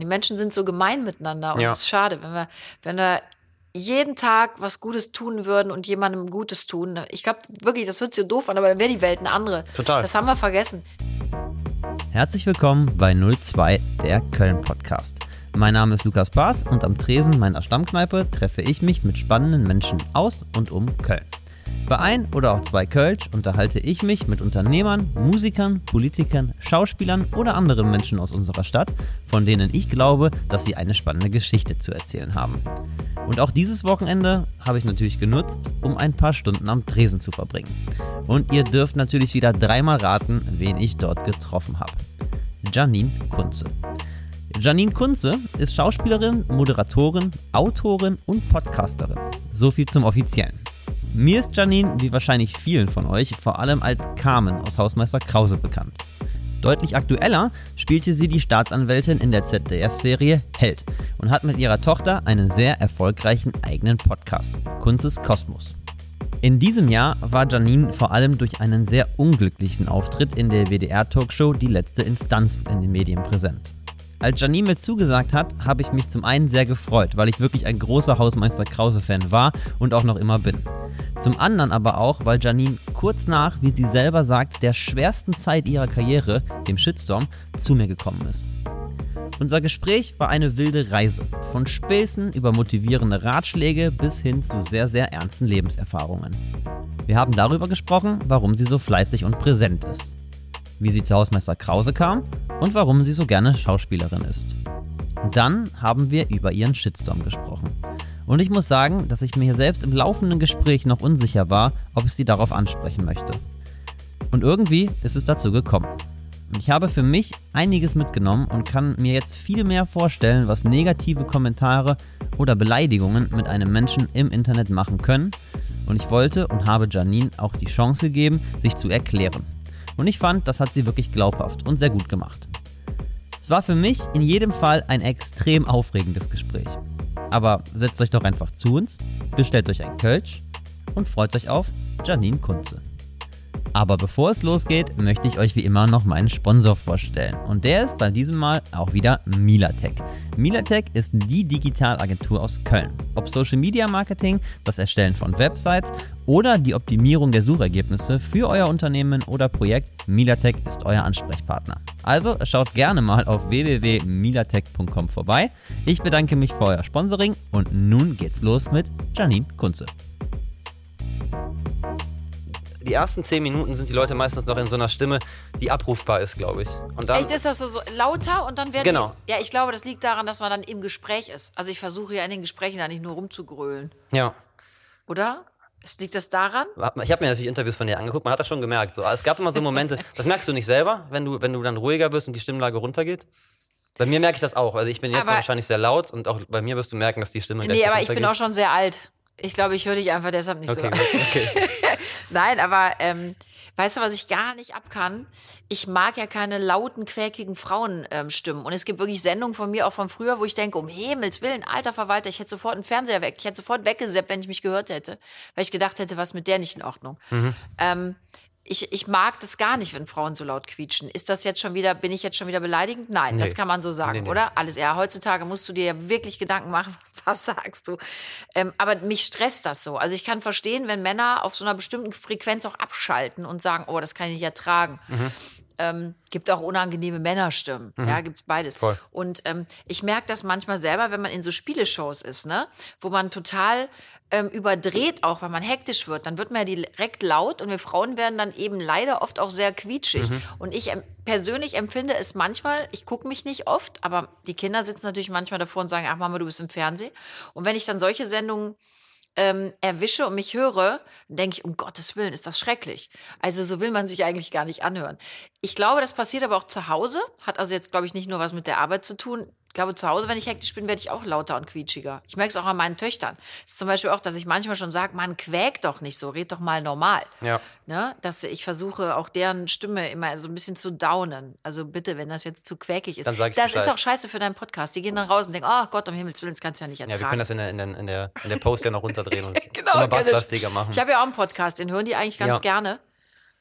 Die Menschen sind so gemein miteinander und Ja. das ist schade, wenn wir, wenn wir jeden Tag was Gutes tun würden und jemandem Gutes tun. Ich glaube wirklich, das hört sich so doof an, aber dann wäre die Welt eine andere. Total. Das haben wir vergessen. Herzlich willkommen bei 02, der Köln-Podcast. Mein Name ist Lukas Baas und am Tresen meiner Stammkneipe treffe ich mich mit spannenden Menschen aus und um Köln. Bei ein oder auch zwei Kölsch unterhalte ich mich mit Unternehmern, Musikern, Politikern, Schauspielern oder anderen Menschen aus unserer Stadt, von denen ich glaube, dass sie eine spannende Geschichte zu erzählen haben. Und auch dieses Wochenende habe ich natürlich genutzt, um ein paar Stunden am Tresen zu verbringen. Und ihr dürft natürlich wieder dreimal raten, wen ich dort getroffen habe. Janine Kunze. Janine Kunze ist Schauspielerin, Moderatorin, Autorin und Podcasterin. So viel zum Offiziellen. Mir ist Janine, wie wahrscheinlich vielen von euch, vor allem als Carmen aus Hausmeister Krause bekannt. Deutlich aktueller spielte sie die Staatsanwältin in der ZDF-Serie Held und hat mit ihrer Tochter einen sehr erfolgreichen eigenen Podcast, Kunzes Kosmos. In diesem Jahr war Janine vor allem durch einen sehr unglücklichen Auftritt in der WDR-Talkshow Die letzte Instanz in den Medien präsent. Als Janine mir zugesagt hat, habe ich mich zum einen sehr gefreut, weil ich wirklich ein großer Hausmeister Krause-Fan war und auch noch immer bin. Zum anderen aber auch, weil Janine kurz nach, wie sie selber sagt, der schwersten Zeit ihrer Karriere, dem Shitstorm, zu mir gekommen ist. Unser Gespräch war eine wilde Reise. Von Späßen über motivierende Ratschläge bis hin zu sehr, sehr ernsten Lebenserfahrungen. Wir haben darüber gesprochen, warum sie so fleißig und präsent ist. Wie sie zu Hausmeister Krause kam und warum sie so gerne Schauspielerin ist. Und dann haben wir über ihren Shitstorm gesprochen. Und ich muss sagen, dass ich mir selbst im laufenden Gespräch noch unsicher war, ob ich sie darauf ansprechen möchte. Und irgendwie ist es dazu gekommen. Und ich habe für mich einiges mitgenommen und kann mir jetzt viel mehr vorstellen, was negative Kommentare oder Beleidigungen mit einem Menschen im Internet machen können. Und ich wollte und habe Janine auch die Chance gegeben, sich zu erklären. Und ich fand, das hat sie wirklich glaubhaft und sehr gut gemacht. Es war für mich in jedem Fall ein extrem aufregendes Gespräch. Aber setzt euch doch einfach zu uns, bestellt euch ein Kölsch und freut euch auf Janine Kunze. Aber bevor es losgeht, möchte ich euch wie immer noch meinen Sponsor vorstellen. Und der ist bei diesem Mal auch wieder Milatech. Milatech ist die Digitalagentur aus Köln. Ob Social Media Marketing, das Erstellen von Websites oder die Optimierung der Suchergebnisse für euer Unternehmen oder Projekt, Milatech ist euer Ansprechpartner. Also schaut gerne mal auf www.milatech.com vorbei. Ich bedanke mich für euer Sponsoring und nun geht's los mit Janine Kunze. Die ersten zehn Minuten sind die Leute meistens noch in so einer Stimme, die abrufbar ist, glaube ich. Und dann, Echt ist das so, so lauter und dann werden Genau. die, Ja, ich glaube, das liegt daran, dass man dann im Gespräch ist. Also ich versuche ja in den Gesprächen da nicht nur rumzugrölen. ja. Oder? Es liegt das daran? Ich habe mir natürlich Interviews von dir angeguckt, man hat das schon gemerkt. So. Es gab immer so Momente, das merkst du nicht selber, wenn du, wenn du dann ruhiger bist und die Stimmlage runtergeht. Bei mir merke ich das auch. Also ich bin jetzt Aber- wahrscheinlich sehr laut und auch bei mir wirst du merken, dass die Stimme Nee, aber ich bin auch schon sehr alt. Ich glaube, ich höre dich einfach deshalb nicht Okay, so. okay. Nein, aber ähm, weißt du, was ich gar nicht abkann? Ich mag ja keine lauten, quäkigen Frauenstimmen. Ähm, Stimmen. und es gibt wirklich Sendungen von mir, auch von früher, wo ich denke, um Himmels Willen, alter Verwalter, ich hätte sofort einen Fernseher weg. Ich hätte sofort weggeseppt, wenn ich mich gehört hätte. Weil ich gedacht hätte, was mit der nicht in Ordnung. Ähm, ich, ich mag das gar nicht, wenn Frauen so laut quietschen. Ist das jetzt schon wieder, bin ich jetzt schon wieder beleidigend? Nein, das Nee. kann man so sagen, Nee, nee. oder? Alles eher. Heutzutage musst du dir ja wirklich Gedanken machen, was sagst du. Ähm, aber mich stresst das so. Also ich kann verstehen, wenn Männer auf so einer bestimmten Frequenz auch abschalten und sagen, oh, das kann ich nicht ertragen. Ähm, gibt auch unangenehme Männerstimmen. Ja, gibt beides. Voll. Und ähm, ich merke das manchmal selber, wenn man in so Spieleshows ist, ne? Wo man total ähm, überdreht, auch wenn man hektisch wird, dann wird man ja direkt laut und wir Frauen werden dann eben leider oft auch sehr quietschig. Und ich ähm, persönlich empfinde es manchmal, ich gucke mich nicht oft, aber die Kinder sitzen natürlich manchmal davor und sagen, ach Mama, du bist im Fernsehen. Und wenn ich dann solche Sendungen ähm, erwische und mich höre, denke ich, um Gottes Willen, ist das schrecklich. Also so will man sich eigentlich gar nicht anhören. Ich glaube, das passiert aber auch zu Hause, hat also jetzt, glaube ich, nicht nur was mit der Arbeit zu tun. Ich glaube, zu Hause, wenn ich hektisch bin, werde ich auch lauter und quietschiger. Ich merke es auch an meinen Töchtern. Es ist zum Beispiel auch, dass ich manchmal schon sage, man quäkt doch nicht so, red doch mal normal. Ja. Ne? Dass ich versuche, auch deren Stimme immer so ein bisschen zu downen. Also bitte, wenn das jetzt zu quäkig ist. Dann sag ich das ist Bescheid. auch scheiße für deinen Podcast. Die gehen dann raus und denken, oh Gott, um Himmels Willen, das kannst du ja nicht Ja, ertragen. wir können das in der, in der, in der, in der Post ja noch runterdrehen und Genau, immer basslastiger machen. Ich habe ja auch einen Podcast, den hören die eigentlich ganz Ja. gerne.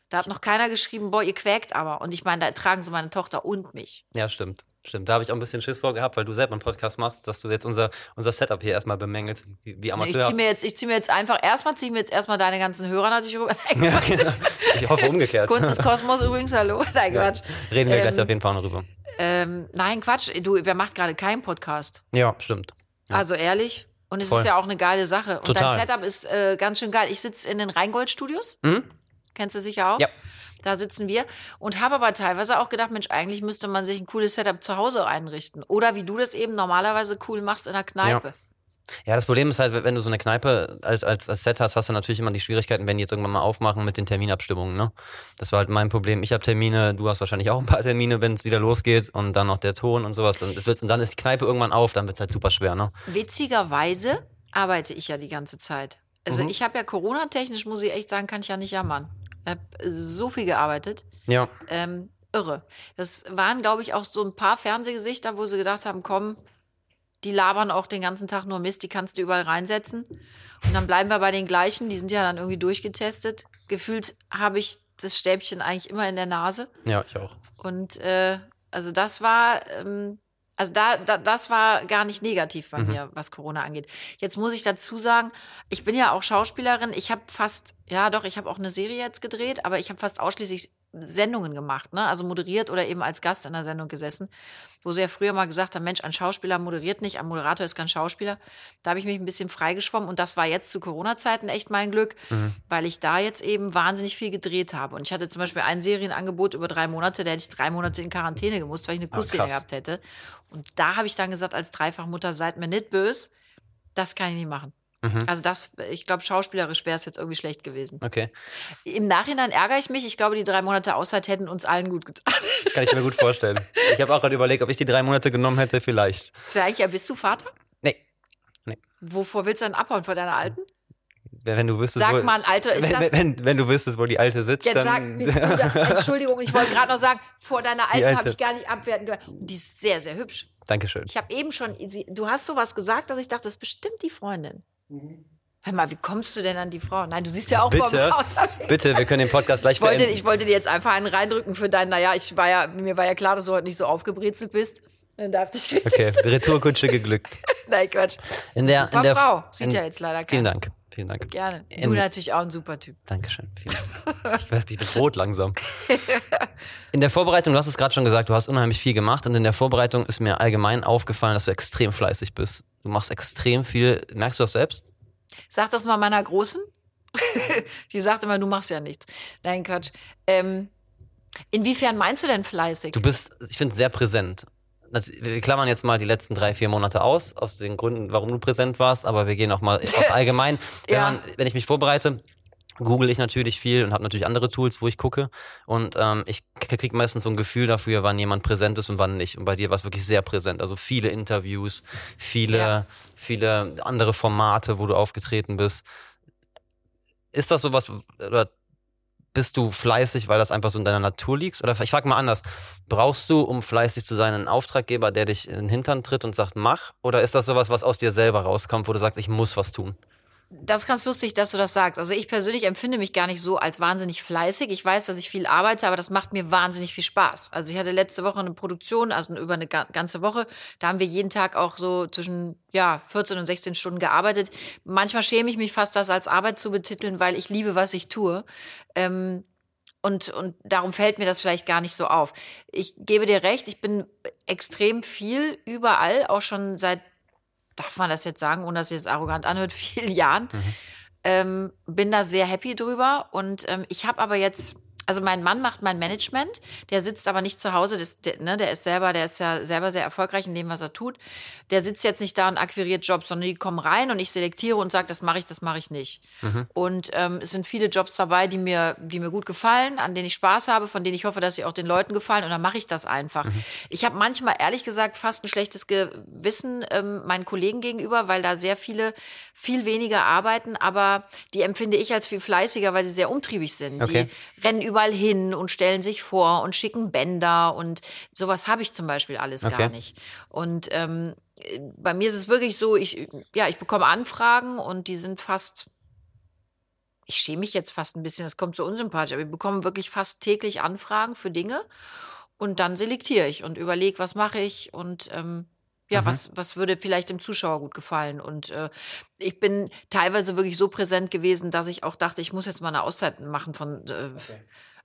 Da hat noch keiner geschrieben, boah, ihr quäkt aber. Und ich meine, da ertragen sie meine Tochter und mich. Ja, stimmt. Stimmt, da habe ich auch ein bisschen Schiss vor gehabt, weil du selber einen Podcast machst, dass du jetzt unser, unser Setup hier erstmal bemängelst, wie, wie Ich Amateur. ziehe mir jetzt, ich zieh mir jetzt einfach, erstmal ziehe ich mir jetzt erstmal deine ganzen Hörer natürlich rüber. Ja, genau. Ich hoffe umgekehrt. Kunst des Kosmos übrigens, hallo. Nein, Ja. Quatsch. Reden wir Ähm, gleich auf jeden Fall noch drüber. Ähm, nein, Quatsch. Du, wer macht gerade keinen Podcast? Ja, stimmt. Ja. Also ehrlich. Und es Voll. ist ja auch eine geile Sache. Und Total. dein Setup ist äh, ganz schön geil. Ich sitze in den Rheingold-Studios. Mhm. Kennst du sicher auch? Ja. Da sitzen wir und habe aber teilweise auch gedacht, Mensch, eigentlich müsste man sich ein cooles Setup zu Hause einrichten. Oder wie du das eben normalerweise cool machst in der Kneipe. Ja, das Problem ist halt, wenn du so eine Kneipe als, als, als Set hast, hast du natürlich immer die Schwierigkeiten, wenn die jetzt irgendwann mal aufmachen mit den Terminabstimmungen. Ne? Das war halt mein Problem. Ich habe Termine, du hast wahrscheinlich auch ein paar Termine, wenn es wieder losgeht und dann noch der Ton und sowas. Dann, das wird's, und dann ist die Kneipe irgendwann auf, dann wird es halt super schwer. Ne? Witzigerweise arbeite ich ja die ganze Zeit. Also Mhm. ich habe ja Corona-technisch, muss ich echt sagen, kann ich ja nicht jammern. Ich habe so viel gearbeitet. Ja, Ähm, irre. Das waren, glaube ich, auch so ein paar Fernsehgesichter, wo sie gedacht haben, komm, die labern auch den ganzen Tag nur Mist, die kannst du überall reinsetzen. Und dann bleiben wir bei den gleichen, die sind ja dann irgendwie durchgetestet. Gefühlt habe ich das Stäbchen eigentlich immer in der Nase. ja, ich auch. Und äh, also das war, ähm, also da, da, das war gar nicht negativ bei Mhm. mir, was Corona angeht. Jetzt muss ich dazu sagen, ich bin ja auch Schauspielerin. Ich habe fast, ja doch, ich habe auch eine Serie jetzt gedreht, aber ich habe fast ausschließlich Sendungen gemacht, ne? Also moderiert oder eben als Gast in der Sendung gesessen, wo sie ja früher mal gesagt haben, Mensch, ein Schauspieler moderiert nicht, ein Moderator ist kein Schauspieler. Da habe ich mich ein bisschen freigeschwommen und das war jetzt zu Corona-Zeiten echt mein Glück, weil ich da jetzt eben wahnsinnig viel gedreht habe. Und ich hatte zum Beispiel ein Serienangebot über drei Monate, da hätte ich drei Monate in Quarantäne gemusst, weil ich eine Kussszene krass. gehabt hätte. Und da habe ich dann gesagt, als Dreifachmutter, seid mir nicht böse, das kann ich nicht machen. Mhm. Also das, ich glaube, schauspielerisch wäre es jetzt irgendwie schlecht gewesen. Okay, Im Nachhinein ärgere ich mich. Ich glaube, die drei Monate Auszeit hätten uns allen gut getan. kann ich mir gut vorstellen. Ich habe auch gerade überlegt, ob ich die drei Monate genommen hätte, vielleicht. Das wäre eigentlich, ja, bist du Vater? Nee, Wovor willst du denn abhauen? Vor deiner Alten? wenn du wüsstest, Sag wo, mal, Alter, ist wenn, das... wenn, wenn, du wüsstest, wo die Alte sitzt, Jetzt dann... sag, du da, Entschuldigung, ich wollte gerade noch sagen, vor deiner Alten Alte. habe ich gar nicht abwerten gehört. Und die ist sehr, sehr hübsch. Dankeschön. Ich habe eben schon, du hast sowas gesagt, dass ich dachte, das ist bestimmt die Freundin. Hör mal, wie kommst du denn an die Frau? Nein, du siehst ja auch Bitte, Frau unterwegs. bitte, wir können den Podcast gleich Ich wollte, beenden. ich wollte dir jetzt einfach einen reindrücken für deinen, naja, ich war ja, mir war ja klar, dass du heute nicht so aufgebrezelt bist. Dann dachte ich, Okay, Retourkutsche geglückt. nein, Quatsch. In der, Super in der, Frau. Sieht in, ja jetzt leider Vielen keiner. Dank. Vielen Dank. Gerne. Du In- natürlich auch ein super Typ. Dankeschön. Vielen Dank. Ich weiß, ich bin rot langsam. In der Vorbereitung, du hast es gerade schon gesagt, du hast unheimlich viel gemacht und in der Vorbereitung ist mir allgemein aufgefallen, dass du extrem fleißig bist. Du machst extrem viel. Merkst du das selbst? Sag das mal meiner Großen. Die sagt immer, du machst ja nichts. Nein, Quatsch. Ähm, inwiefern meinst du denn fleißig? Du bist, ich finde, sehr präsent. Wir klammern jetzt mal die letzten drei, vier Monate aus, aus den Gründen, warum du präsent warst, aber wir gehen auch mal auf allgemein. Wenn, Ja. man, wenn ich mich vorbereite, google ich natürlich viel und habe natürlich andere Tools, wo ich gucke. Und ähm, ich kriege meistens so ein Gefühl dafür, wann jemand präsent ist und wann nicht. Und bei dir war es wirklich sehr präsent. Also viele Interviews, viele, Ja. viele andere Formate, wo du aufgetreten bist. Ist das sowas, oder bist du fleißig, weil das einfach so in deiner Natur liegt? Oder ich frage mal anders, brauchst du, um fleißig zu sein, einen Auftraggeber, der dich in den Hintern tritt und sagt, mach? Oder ist das sowas, was aus dir selber rauskommt, wo du sagst, ich muss was tun? Das ist ganz lustig, dass du das sagst. Also ich persönlich empfinde mich gar nicht so als wahnsinnig fleißig. Ich weiß, dass ich viel arbeite, aber das macht mir wahnsinnig viel Spaß. Also ich hatte letzte Woche eine Produktion, also über eine ga- ganze Woche. Da haben wir jeden Tag auch so zwischen ja, 14 und 16 Stunden gearbeitet. Manchmal schäme ich mich fast, das als Arbeit zu betiteln, weil ich liebe, was ich tue. Ähm, und, und darum fällt mir das vielleicht gar nicht so auf. Ich gebe dir recht, ich bin extrem viel überall, auch schon seit darf man das jetzt sagen, ohne dass es arrogant anhört, vielen Jahren. Ähm, bin da sehr happy drüber. Und ähm, ich habe aber jetzt, also mein Mann macht mein Management, der sitzt aber nicht zu Hause, das, der, ne, der ist selber, der ist ja selber sehr erfolgreich in dem, was er tut. Der sitzt jetzt nicht da und akquiriert Jobs, sondern die kommen rein und ich selektiere und sage, das mache ich, das mache ich nicht. Und ähm, es sind viele Jobs dabei, die mir, die mir gut gefallen, an denen ich Spaß habe, von denen ich hoffe, dass sie auch den Leuten gefallen und dann mache ich das einfach. Ich habe manchmal ehrlich gesagt fast ein schlechtes Gewissen ähm, meinen Kollegen gegenüber, weil da sehr viele viel weniger arbeiten, aber die empfinde ich als viel fleißiger, weil sie sehr umtriebig sind. Okay. Die rennen überall hin und stellen sich vor und schicken Bänder und sowas habe ich zum Beispiel alles Okay. gar nicht. Und ähm, bei mir ist es wirklich so, ich, ja, ich bekomme Anfragen und die sind fast, ich schäme mich jetzt fast ein bisschen, das kommt so unsympathisch, aber wir bekommen wirklich fast täglich Anfragen für Dinge. und dann selektiere ich und überlege, was mache ich und ähm, ja, Mhm. was, was würde vielleicht dem Zuschauer gut gefallen? Und äh, ich bin teilweise wirklich so präsent gewesen, dass ich auch dachte, ich muss jetzt mal eine Auszeit machen von äh,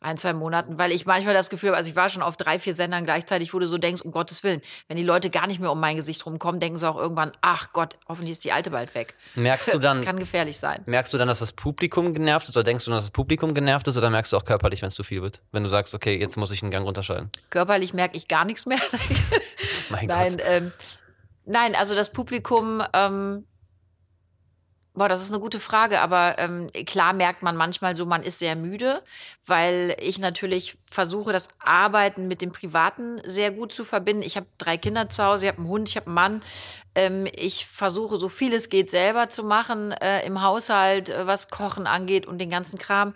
ein, zwei Monaten, weil ich manchmal das Gefühl habe, also ich war schon auf drei, vier Sendern gleichzeitig, wo du so denkst, um Gottes Willen, wenn die Leute gar nicht mehr um mein Gesicht rumkommen, denken sie auch irgendwann, ach Gott, hoffentlich ist die Alte bald weg. Merkst du Das dann, kann gefährlich sein. merkst du dann, dass das Publikum genervt ist oder denkst du, dass das Publikum genervt ist oder merkst du auch körperlich, wenn es zu viel wird? Wenn du sagst, okay, jetzt muss ich einen Gang runterschalten. Körperlich merke ich gar nichts mehr. Mein Nein, Gott. ähm, nein, also das Publikum, ähm, boah, das ist eine gute Frage, aber ähm, klar merkt man manchmal so, man ist sehr müde, weil ich natürlich versuche, das Arbeiten mit dem Privaten sehr gut zu verbinden. Ich habe drei Kinder zu Hause, ich habe einen Hund, ich habe einen Mann. Ähm, ich versuche, so viel es geht, selber zu machen äh, im Haushalt, äh, was Kochen angeht und den ganzen Kram.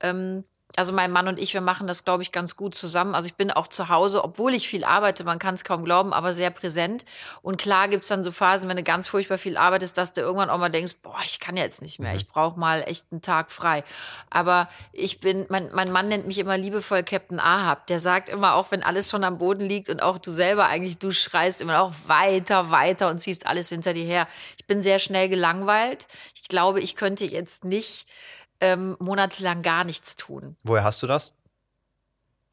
Ähm, also mein Mann und ich, wir machen das, glaube ich, ganz gut zusammen. Also ich bin auch zu Hause, obwohl ich viel arbeite, man kann es kaum glauben, aber sehr präsent. Und klar gibt's dann so Phasen, wenn du ganz furchtbar viel arbeitest, dass du irgendwann auch mal denkst, boah, ich kann jetzt nicht mehr, ich brauche mal echt einen Tag frei. Aber ich bin, mein, mein Mann nennt mich immer liebevoll Captain Ahab. Der sagt immer, auch wenn alles schon am Boden liegt und auch du selber eigentlich, du schreist immer auch weiter, weiter und ziehst alles hinter dir her. Ich bin sehr schnell gelangweilt. Ich glaube, ich könnte jetzt nicht ähm, monatelang gar nichts tun. Woher hast du das?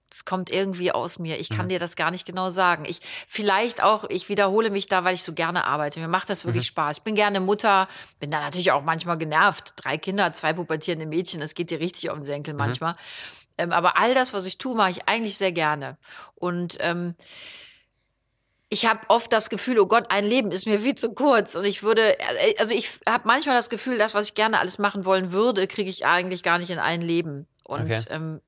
Das kommt irgendwie aus mir. Ich Mhm. kann dir das gar nicht genau sagen. Ich vielleicht auch, ich wiederhole mich da, weil ich so gerne arbeite. Mir macht das wirklich Mhm. Spaß. Ich bin gerne Mutter, bin da natürlich auch manchmal genervt. Drei Kinder, zwei pubertierende Mädchen, das geht dir richtig um den Senkel Mhm. manchmal. Ähm, aber all das, was ich tue, mache ich eigentlich sehr gerne. Und ähm, ich habe oft das Gefühl, oh Gott, ein Leben ist mir viel zu kurz. Und ich würde, äh, also ich habe manchmal das Gefühl, das, was ich gerne alles machen wollen würde, kriege ich eigentlich gar nicht in ein Leben. Und Okay. ähm,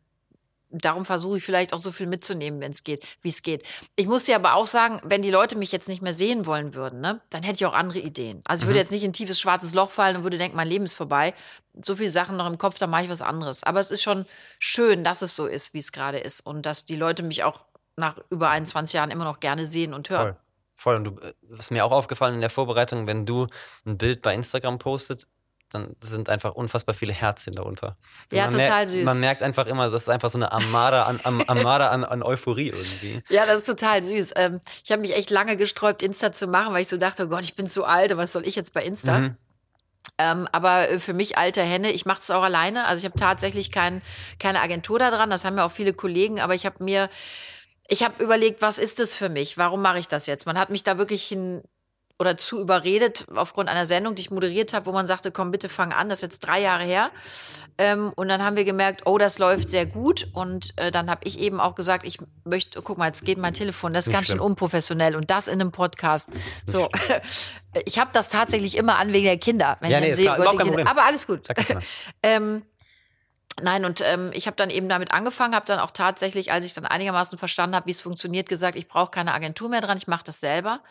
darum versuche ich vielleicht auch so viel mitzunehmen, wenn es geht, wie es geht. Ich muss dir aber auch sagen, wenn die Leute mich jetzt nicht mehr sehen wollen würden, ne, dann hätte ich auch andere Ideen. Also ich würde jetzt nicht in ein tiefes schwarzes Loch fallen und würde denken, mein Leben ist vorbei. So viele Sachen noch im Kopf, dann mache ich was anderes. Aber es ist schon schön, dass es so ist, wie es gerade ist und dass die Leute mich auch nach über 21 Jahren immer noch gerne sehen und hören. Voll. Voll. Und du, äh, was ist mir auch aufgefallen in der Vorbereitung, wenn du ein Bild bei Instagram postet, dann sind einfach unfassbar viele Herzchen darunter. Und Ja, total merkt, süß. Man merkt einfach immer, das ist einfach so eine Armada an, am, Armada an, an Euphorie irgendwie. Ja, das ist total süß. Ähm, ich habe mich echt lange gesträubt, Insta zu machen, weil ich so dachte, oh Gott, ich bin zu alt, was soll ich jetzt bei Insta? Mhm. Ähm, aber äh, für mich alte Henne, ich mache das auch alleine. Also ich habe tatsächlich kein, keine Agentur da dran. Das haben ja auch viele Kollegen. Aber ich habe mir, ich habe überlegt, was ist das für mich? Warum mache ich das jetzt? Man hat mich da wirklich hin oder zu überredet aufgrund einer Sendung, die ich moderiert habe, wo man sagte, komm bitte fang an. Das ist jetzt drei Jahre her. Ähm, und dann haben wir gemerkt, oh, das läuft sehr gut. Und äh, dann habe ich eben auch gesagt, ich möchte, guck mal, jetzt geht mein Telefon, das ist Nicht ganz schön unprofessionell und das in einem Podcast. So, ich habe das tatsächlich immer an wegen der Kinder. Wenn Ja, ich nee, sehe, klar, Gott, aber alles gut. Ähm, nein, und ähm, ich habe dann eben damit angefangen, habe dann auch tatsächlich, als ich dann einigermaßen verstanden habe, wie es funktioniert, gesagt, ich brauche keine Agentur mehr dran, ich mache das selber.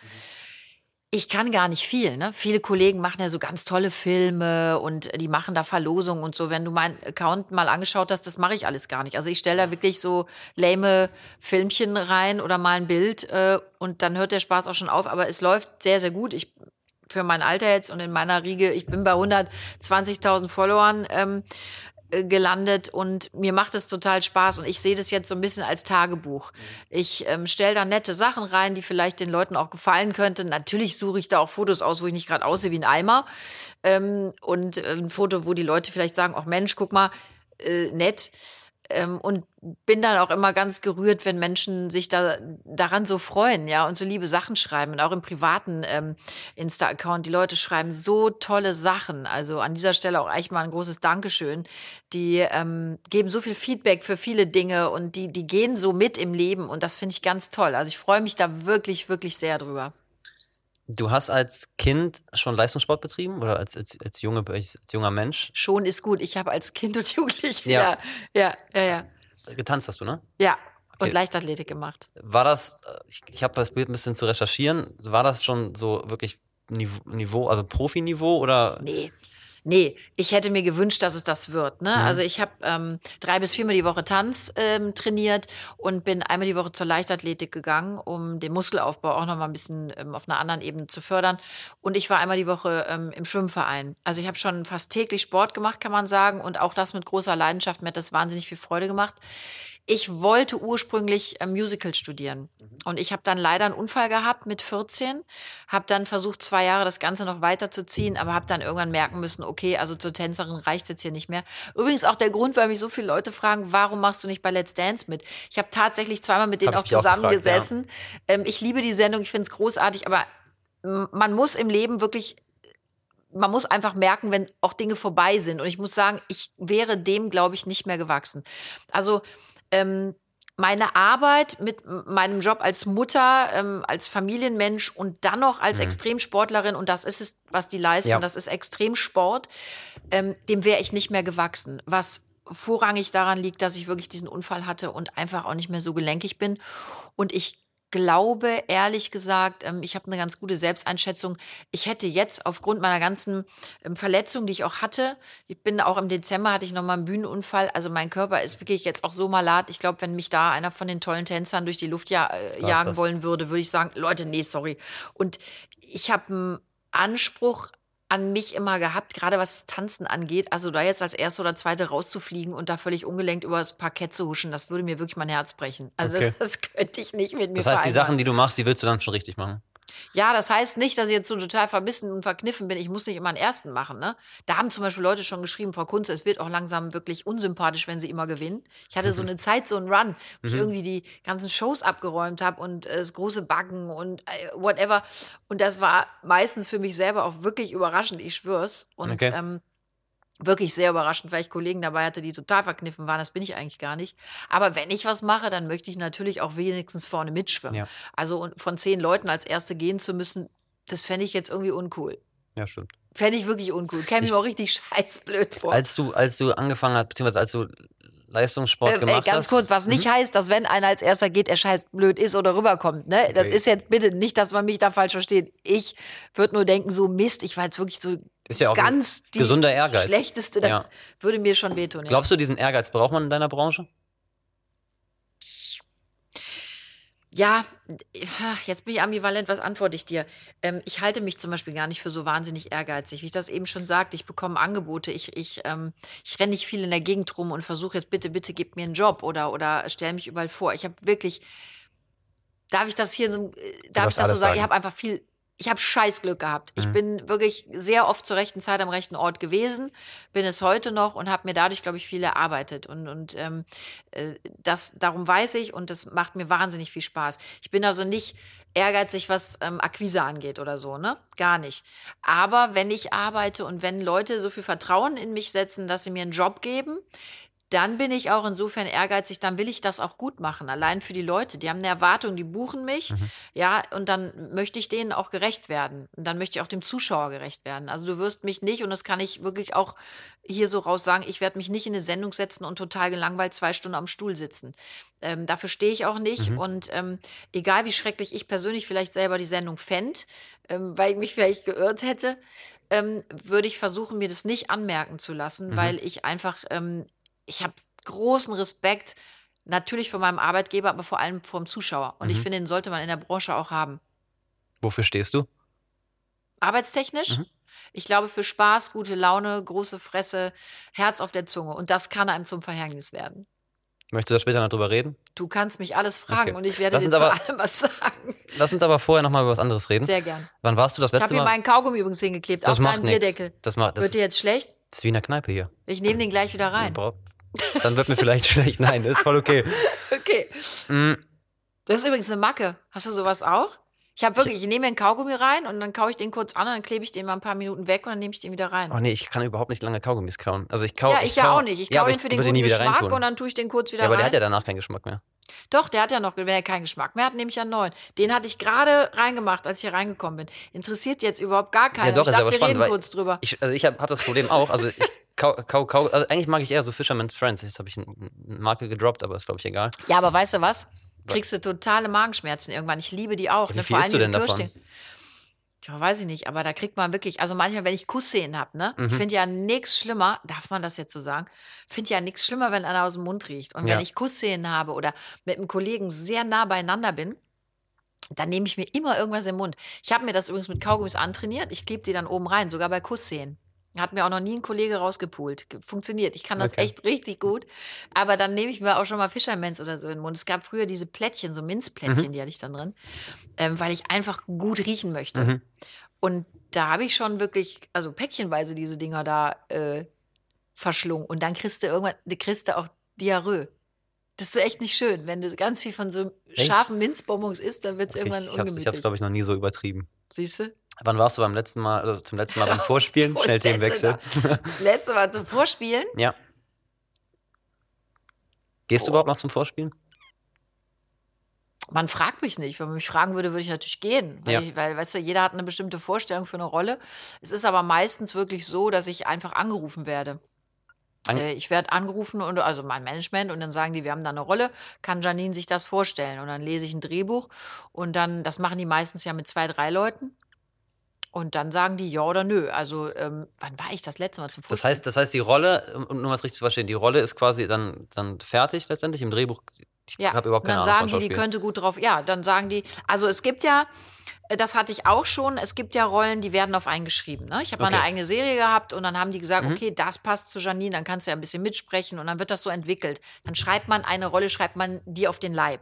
Ich kann gar nicht viel. Ne? Viele Kollegen machen ja so ganz tolle Filme und die machen da Verlosungen und so. Wenn du meinen Account mal angeschaut hast, das mache ich alles gar nicht. Also ich stelle da wirklich so lame Filmchen rein oder mal ein Bild äh, und dann hört der Spaß auch schon auf. Aber es läuft sehr, sehr gut. Ich für mein Alter jetzt und in meiner Riege, ich bin bei 120.000 Followern ähm, äh, gelandet und mir macht es total Spaß und ich sehe das jetzt so ein bisschen als Tagebuch. Ich ähm, stelle da nette Sachen rein, die vielleicht den Leuten auch gefallen könnten. Natürlich suche ich da auch Fotos aus, wo ich nicht gerade aussehe wie ein Eimer ähm, und äh, ein Foto, wo die Leute vielleicht sagen, ach Mensch, guck mal, äh, nett. Ähm, und bin dann auch immer ganz gerührt, wenn Menschen sich da daran so freuen, ja, und so liebe Sachen schreiben. Und auch im privaten ähm, Insta-Account, die Leute schreiben so tolle Sachen. Also an dieser Stelle auch echt mal ein großes Dankeschön. Die ähm, geben so viel Feedback für viele Dinge und die, die gehen so mit im Leben und das finde ich ganz toll. Also ich freue mich da wirklich, wirklich sehr drüber. Du hast als Kind schon Leistungssport betrieben oder als, als, als, junge, als junger Mensch? Schon ist gut. Ich habe als Kind und Jugendliche, Ja. ja, ja, ja, ja. Getanzt hast du, ne? Ja, und Okay. Leichtathletik gemacht. War das, ich, ich habe das Bild ein bisschen zu recherchieren, war das schon so wirklich Nive- Niveau, also Profiniveau oder? Nee. Nee, ich hätte mir gewünscht, dass es das wird. Ne? Mhm. Also ich habe ähm, drei bis viermal die Woche Tanz ähm, trainiert und bin einmal die Woche zur Leichtathletik gegangen, um den Muskelaufbau auch noch mal ein bisschen ähm, auf einer anderen Ebene zu fördern. Und ich war einmal die Woche ähm, im Schwimmverein. Also ich habe schon fast täglich Sport gemacht, kann man sagen. Und auch das mit großer Leidenschaft. Mir hat das wahnsinnig viel Freude gemacht. Ich wollte ursprünglich äh, Musical studieren. Mhm. Und ich habe dann leider einen Unfall gehabt mit 14, habe dann versucht, zwei Jahre das Ganze noch weiterzuziehen, aber habe dann irgendwann merken müssen, okay, also zur Tänzerin reicht jetzt hier nicht mehr. Übrigens auch der Grund, weil mich so viele Leute fragen, warum machst du nicht bei Let's Dance mit? Ich habe tatsächlich zweimal mit denen Hab auch zusammengesessen. Ähm, ich liebe die Sendung, ich finde es großartig, aber man muss im Leben wirklich man muss einfach merken, wenn auch Dinge vorbei sind. Und ich muss sagen, ich wäre dem, glaube ich, nicht mehr gewachsen. Also ähm, meine Arbeit mit meinem Job als Mutter, ähm, als Familienmensch und dann noch als Extremsportlerin, und das ist es, was die leisten, Ja. das ist Extremsport, ähm, dem wäre ich nicht mehr gewachsen. Was vorrangig daran liegt, dass ich wirklich diesen Unfall hatte und einfach auch nicht mehr so gelenkig bin. Und ich glaube, ehrlich gesagt, ähm, ich habe eine ganz gute Selbsteinschätzung. Ich hätte jetzt aufgrund meiner ganzen ähm, Verletzungen, die ich auch hatte, ich bin auch im Dezember, hatte ich nochmal einen Bühnenunfall. Also mein Körper ist wirklich jetzt auch so malat. Ich glaube, wenn mich da einer von den tollen Tänzern durch die Luft ja, äh, jagen wollen würde, würde ich sagen, Leute, nee, sorry. Und ich habe einen Anspruch an mich immer gehabt, gerade was das Tanzen angeht. Also da jetzt als Erste oder Zweite rauszufliegen und da völlig ungelenkt über das Parkett zu huschen, das würde mir wirklich mein Herz brechen. Also Okay. das, das könnte ich nicht mit mir Das heißt, die. Sachen, die du machst, die willst du dann schon richtig machen. Ja, das heißt nicht, dass ich jetzt so total verbissen und verkniffen bin. Ich muss nicht immer einen ersten machen. Ne? Da haben zum Beispiel Leute schon geschrieben, Frau Kunze, es wird auch langsam wirklich unsympathisch, wenn sie immer gewinnen. Ich hatte so eine Zeit, so einen Run, wo ich Mhm. irgendwie die ganzen Shows abgeräumt habe und äh, das große Backen und äh, whatever. Und das war meistens für mich selber auch wirklich überraschend, ich schwör's. Und Okay. ähm, wirklich sehr überraschend, weil ich Kollegen dabei hatte, die total verkniffen waren. Das bin ich eigentlich gar nicht. Aber wenn ich was mache, dann möchte ich natürlich auch wenigstens vorne mitschwimmen. Ja. Also von zehn Leuten als Erste gehen zu müssen, das fände ich jetzt irgendwie uncool. Ja, stimmt. Fände ich wirklich uncool. Käme Ich- mir auch richtig scheißblöd vor. Als du, als du angefangen hast, beziehungsweise als du Leistungssport Äh, ey, gemacht ganz hast. kurz, was nicht heißt, dass wenn einer als erster geht, er scheiß blöd ist oder rüberkommt. Ne? Das Okay. ist jetzt bitte nicht, dass man mich da falsch versteht. Ich würde nur denken, so Mist, ich war jetzt wirklich so Ist ja auch ganz gesunder Ehrgeiz. schlechteste, das Ja. würde mir schon wehtun. Ja. Glaubst du, diesen Ehrgeiz braucht man in deiner Branche? Ja, jetzt bin ich ambivalent, was antworte ich dir? Ähm, ich halte mich zum Beispiel gar nicht für so wahnsinnig ehrgeizig. Wie ich das eben schon sagte, ich bekomme Angebote, ich, ich, ähm, ich renne nicht viel in der Gegend rum und versuche jetzt bitte, bitte gib mir einen Job oder, oder stell mich überall vor. Ich habe wirklich, darf ich das hier so, äh, darf ich das so sagen? sagen. Ich habe einfach viel, ich habe Scheißglück gehabt. Ich Mhm. bin wirklich sehr oft zur rechten Zeit am rechten Ort gewesen, bin es heute noch und habe mir dadurch, glaube ich, viel erarbeitet. Und, und ähm, äh, das, darum weiß ich und das macht mir wahnsinnig viel Spaß. Ich bin also nicht ehrgeizig, was ähm, Akquise angeht oder so, ne? Gar nicht. Aber wenn ich arbeite und wenn Leute so viel Vertrauen in mich setzen, dass sie mir einen Job geben, dann bin ich auch insofern ehrgeizig, dann will ich das auch gut machen. Allein für die Leute. Die haben eine Erwartung, die buchen mich, ja, und dann möchte ich denen auch gerecht werden. Und dann möchte ich auch dem Zuschauer gerecht werden. Also du wirst mich nicht, und das kann ich wirklich auch hier so raus sagen, ich werde mich nicht in eine Sendung setzen und total gelangweilt zwei Stunden am Stuhl sitzen. Ähm, dafür stehe ich auch nicht. Und ähm, egal wie schrecklich ich persönlich vielleicht selber die Sendung fände, ähm, weil ich mich vielleicht geirrt hätte, ähm, würde ich versuchen, mir das nicht anmerken zu lassen, weil ich einfach, ähm, ich habe großen Respekt natürlich vor meinem Arbeitgeber, aber vor allem vor dem Zuschauer. Und ich Mhm. finde, den sollte man in der Branche auch haben. Wofür stehst du? Arbeitstechnisch? Mhm. Ich glaube, für Spaß, gute Laune, große Fresse, Herz auf der Zunge. Und das kann einem zum Verhängnis werden. Möchtest du da später noch drüber reden? Du kannst mich alles fragen Okay. und ich werde Lass dir zu aber- allem was sagen. Lass uns aber vorher nochmal über was anderes reden. Sehr gern. Wann warst du das Ich habe letzte mir Mal? meinen Kaugummi übrigens hingeklebt, das auf macht deinen nichts. Bierdeckel. Das macht das Wird dir jetzt schlecht? das ist wie in der Kneipe hier. Ich nehme den gleich wieder rein. Dann wird mir vielleicht schlecht. Nein, ist voll okay. Okay. Mm, Das ist übrigens eine Macke. Hast du sowas auch? Ich habe wirklich, ich nehme mir einen Kaugummi rein und dann kaue ich den kurz an und dann klebe ich den mal ein paar Minuten weg und dann nehme ich den wieder rein. Oh nee, ich kann überhaupt nicht lange Kaugummis kauen. Also ich kau, ja, ich, ja kau, auch nicht. Ich ja, kaue aber den für den guten Geschmack und dann tue ich den kurz wieder ja, aber rein. der hat ja danach keinen Geschmack mehr. Doch, der hat ja noch, wenn er keinen Geschmack mehr hat, nehme ich ja einen neuen. Den hatte ich gerade reingemacht, als ich hier reingekommen bin. Interessiert jetzt überhaupt gar keinen. Ja, doch, ich dachte, wir spannend, reden kurz drüber. Ich, also ich habe hab das Problem auch. Also ich kau, kau, kau, also eigentlich mag ich eher so Fisherman's Friends. Jetzt habe ich eine Marke gedroppt, aber ist glaube ich egal. Ja, aber weißt du was? Kriegst du totale Magenschmerzen irgendwann. Ich liebe die auch. Wie ne? viel Vor allem du denn davon? Ja, weiß ich nicht, aber da kriegt man wirklich, also manchmal, wenn ich Kussszenen habe, ne? Mhm. Ich finde ja nichts schlimmer, darf man das jetzt so sagen? Finde ja nichts schlimmer, wenn einer aus dem Mund riecht. Und Ja. wenn ich Kussszenen habe oder mit einem Kollegen sehr nah beieinander bin, dann nehme ich mir immer irgendwas im Mund. Ich habe mir das übrigens mit Kaugummis antrainiert. Ich klebe die dann oben rein, sogar bei Kussszenen. Hat mir auch noch nie ein Kollege rausgepult. Ge- Funktioniert. Ich kann das Okay. echt richtig gut. Aber dann nehme ich mir auch schon mal Fischermans oder so in den Mund. Es gab früher diese Plättchen, so Minzplättchen, die hatte ich dann drin, ähm, weil ich einfach gut riechen möchte. Mhm. Und da habe ich schon wirklich, also päckchenweise diese Dinger da äh, verschlungen. Und dann kriegst du irgendwann, kriegst du auch Diarrhoe. Das ist echt nicht schön. Wenn du ganz viel von so scharfen Minzbonbons isst, dann wird es Okay, irgendwann ich ich habe es, ungemütlich. glaube ich, noch nie so übertrieben. Siehst du? Wann warst du beim letzten Mal, also zum letzten Mal beim Vorspielen? Schnell Themenwechsel. Das letzte Mal zum Vorspielen. Ja. Gehst du Boah. überhaupt noch zum Vorspielen? Man fragt mich nicht. Wenn man mich fragen würde, würde ich natürlich gehen. Weil, Ja. ich, weil, weißt du, jeder hat eine bestimmte Vorstellung für eine Rolle. Es ist aber meistens wirklich so, dass ich einfach angerufen werde. An- Äh, ich werde angerufen und also mein Management und dann sagen die, wir haben da eine Rolle, kann Janine sich das vorstellen? Und dann lese ich ein Drehbuch und dann, das machen die meistens ja mit zwei, drei Leuten. Und dann sagen die ja oder nö. Also, ähm, wann war ich das letzte Mal zum Das Vorspielen? heißt, das heißt, die Rolle, um um nur was richtig zu verstehen, die Rolle ist quasi dann, dann fertig letztendlich im Drehbuch. Ich Ja, habe überhaupt keine dann Ahnung sagen von die, die könnte gut drauf. Ja, dann sagen die, also es gibt ja, äh, das hatte ich auch schon, es gibt ja Rollen, die werden auf einen geschrieben. Ne? Ich habe mal Okay. eine eigene Serie gehabt und dann haben die gesagt, Mhm. okay, das passt zu Janine, dann kannst du ja ein bisschen mitsprechen und dann wird das so entwickelt. Dann schreibt man eine Rolle, schreibt man die auf den Leib.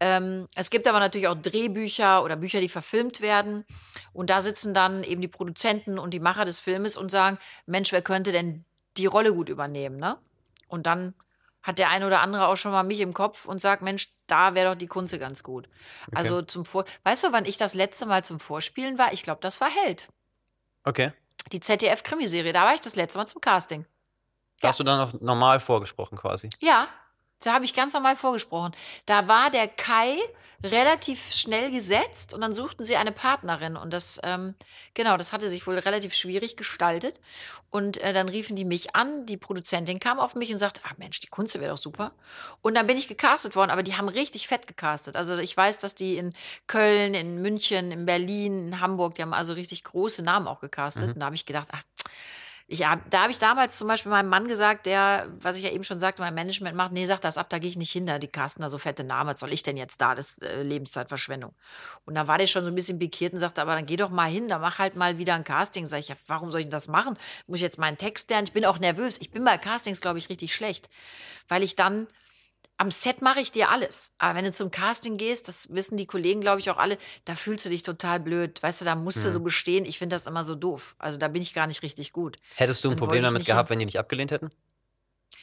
Ähm, es gibt aber natürlich auch Drehbücher oder Bücher, die verfilmt werden. Und da sitzen dann eben die Produzenten und die Macher des Filmes und sagen, Mensch, wer könnte denn die Rolle gut übernehmen? Ne? Und dann hat der eine oder andere auch schon mal mich im Kopf und sagt, Mensch, da wäre doch die Kunze ganz gut. Also zum Vor Weißt du, wann ich das letzte Mal zum Vorspielen war? Ich glaube, das war Held. Okay. Die ZDF-Krimiserie. Da war ich das letzte Mal zum Casting. Da hast du dann noch normal vorgesprochen quasi. Ja, da habe ich ganz normal vorgesprochen. Da war der Kai relativ schnell gesetzt und dann suchten sie eine Partnerin. Und das, ähm, genau, das hatte sich wohl relativ schwierig gestaltet. Und äh, dann riefen die mich an, die Produzentin kam auf mich und sagte, ach Mensch, die Kunze wäre doch super. Und dann bin ich gecastet worden, aber die haben richtig fett gecastet. Also ich weiß, dass die in Köln, in München, in Berlin, in Hamburg, die haben also richtig große Namen auch gecastet. Und da habe ich gedacht, ach, ich hab, da habe ich damals zum Beispiel meinem Mann gesagt, der, was ich ja eben schon sagte, mein Management macht, nee, sag das ab, da gehe ich nicht hin, da die casten da so fette Namen, was soll ich denn jetzt da? Das ist äh, Lebenszeitverschwendung. Und da war der schon so ein bisschen pikiert und sagte, aber dann geh doch mal hin, da mach halt mal wieder ein Casting. Sag ich, ja, warum soll ich denn das machen? Muss ich jetzt meinen Text lernen? Ich bin auch nervös. Ich bin bei Castings, glaube ich, richtig schlecht, weil ich dann am Set mache ich dir alles. Aber wenn du zum Casting gehst, das wissen die Kollegen, glaube ich, auch alle, da fühlst du dich total blöd. Weißt du, da musst du so bestehen. Ich finde das immer so doof. Also da bin ich gar nicht richtig gut. Hättest du ein Dann Problem ich damit gehabt, wenn die nicht abgelehnt hätten?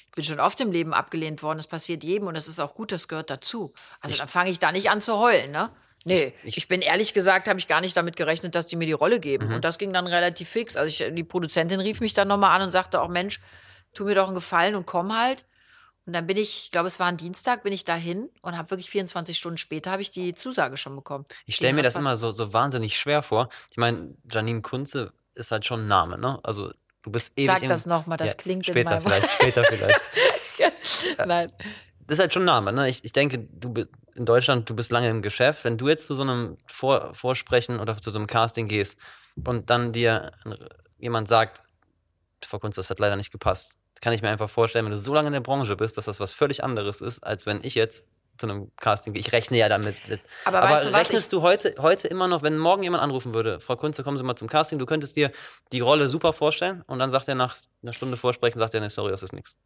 Ich bin schon oft im Leben abgelehnt worden. Das passiert jedem und das ist auch gut, das gehört dazu. Also dann fange ich da nicht an zu heulen, ne? Nee, Ich- ich, bin ehrlich gesagt, habe ich gar nicht damit gerechnet, dass die mir die Rolle geben. Mhm. Und das ging dann relativ fix. Also ich, die Produzentin rief mich dann nochmal an und sagte auch, Mensch, tu mir doch einen Gefallen und komm halt. Und dann bin ich, ich glaube, es war ein Dienstag, bin ich dahin und habe wirklich 24 Stunden später habe ich die Zusage schon bekommen. Ich stelle mir das immer so, so wahnsinnig schwer vor. Ich meine, Janine Kunze ist halt schon ein Name, ne? Also du bist ewig Sag das nochmal, das Ja, klingt in später meinem- vielleicht, später vielleicht. Nein. Das ist halt schon ein Name, ne? Ich, ich denke, du bist in Deutschland, du bist lange im Geschäft. Wenn du jetzt zu so einem Vor Vorsprechen oder zu so einem Casting gehst und dann dir jemand sagt, Frau Kunz, das hat leider nicht gepasst. Das kann ich mir einfach vorstellen, wenn du so lange in der Branche bist, dass das was völlig anderes ist, als wenn ich jetzt zu einem Casting gehe. Ich rechne ja damit. mit. Aber Aber, weißt du was, rechnest du heute, heute immer noch, wenn morgen jemand anrufen würde, Frau Kunze, kommen Sie mal zum Casting, du könntest dir die Rolle super vorstellen und dann sagt er nach einer Stunde Vorsprechen, sagt er, nee, sorry, das ist nichts.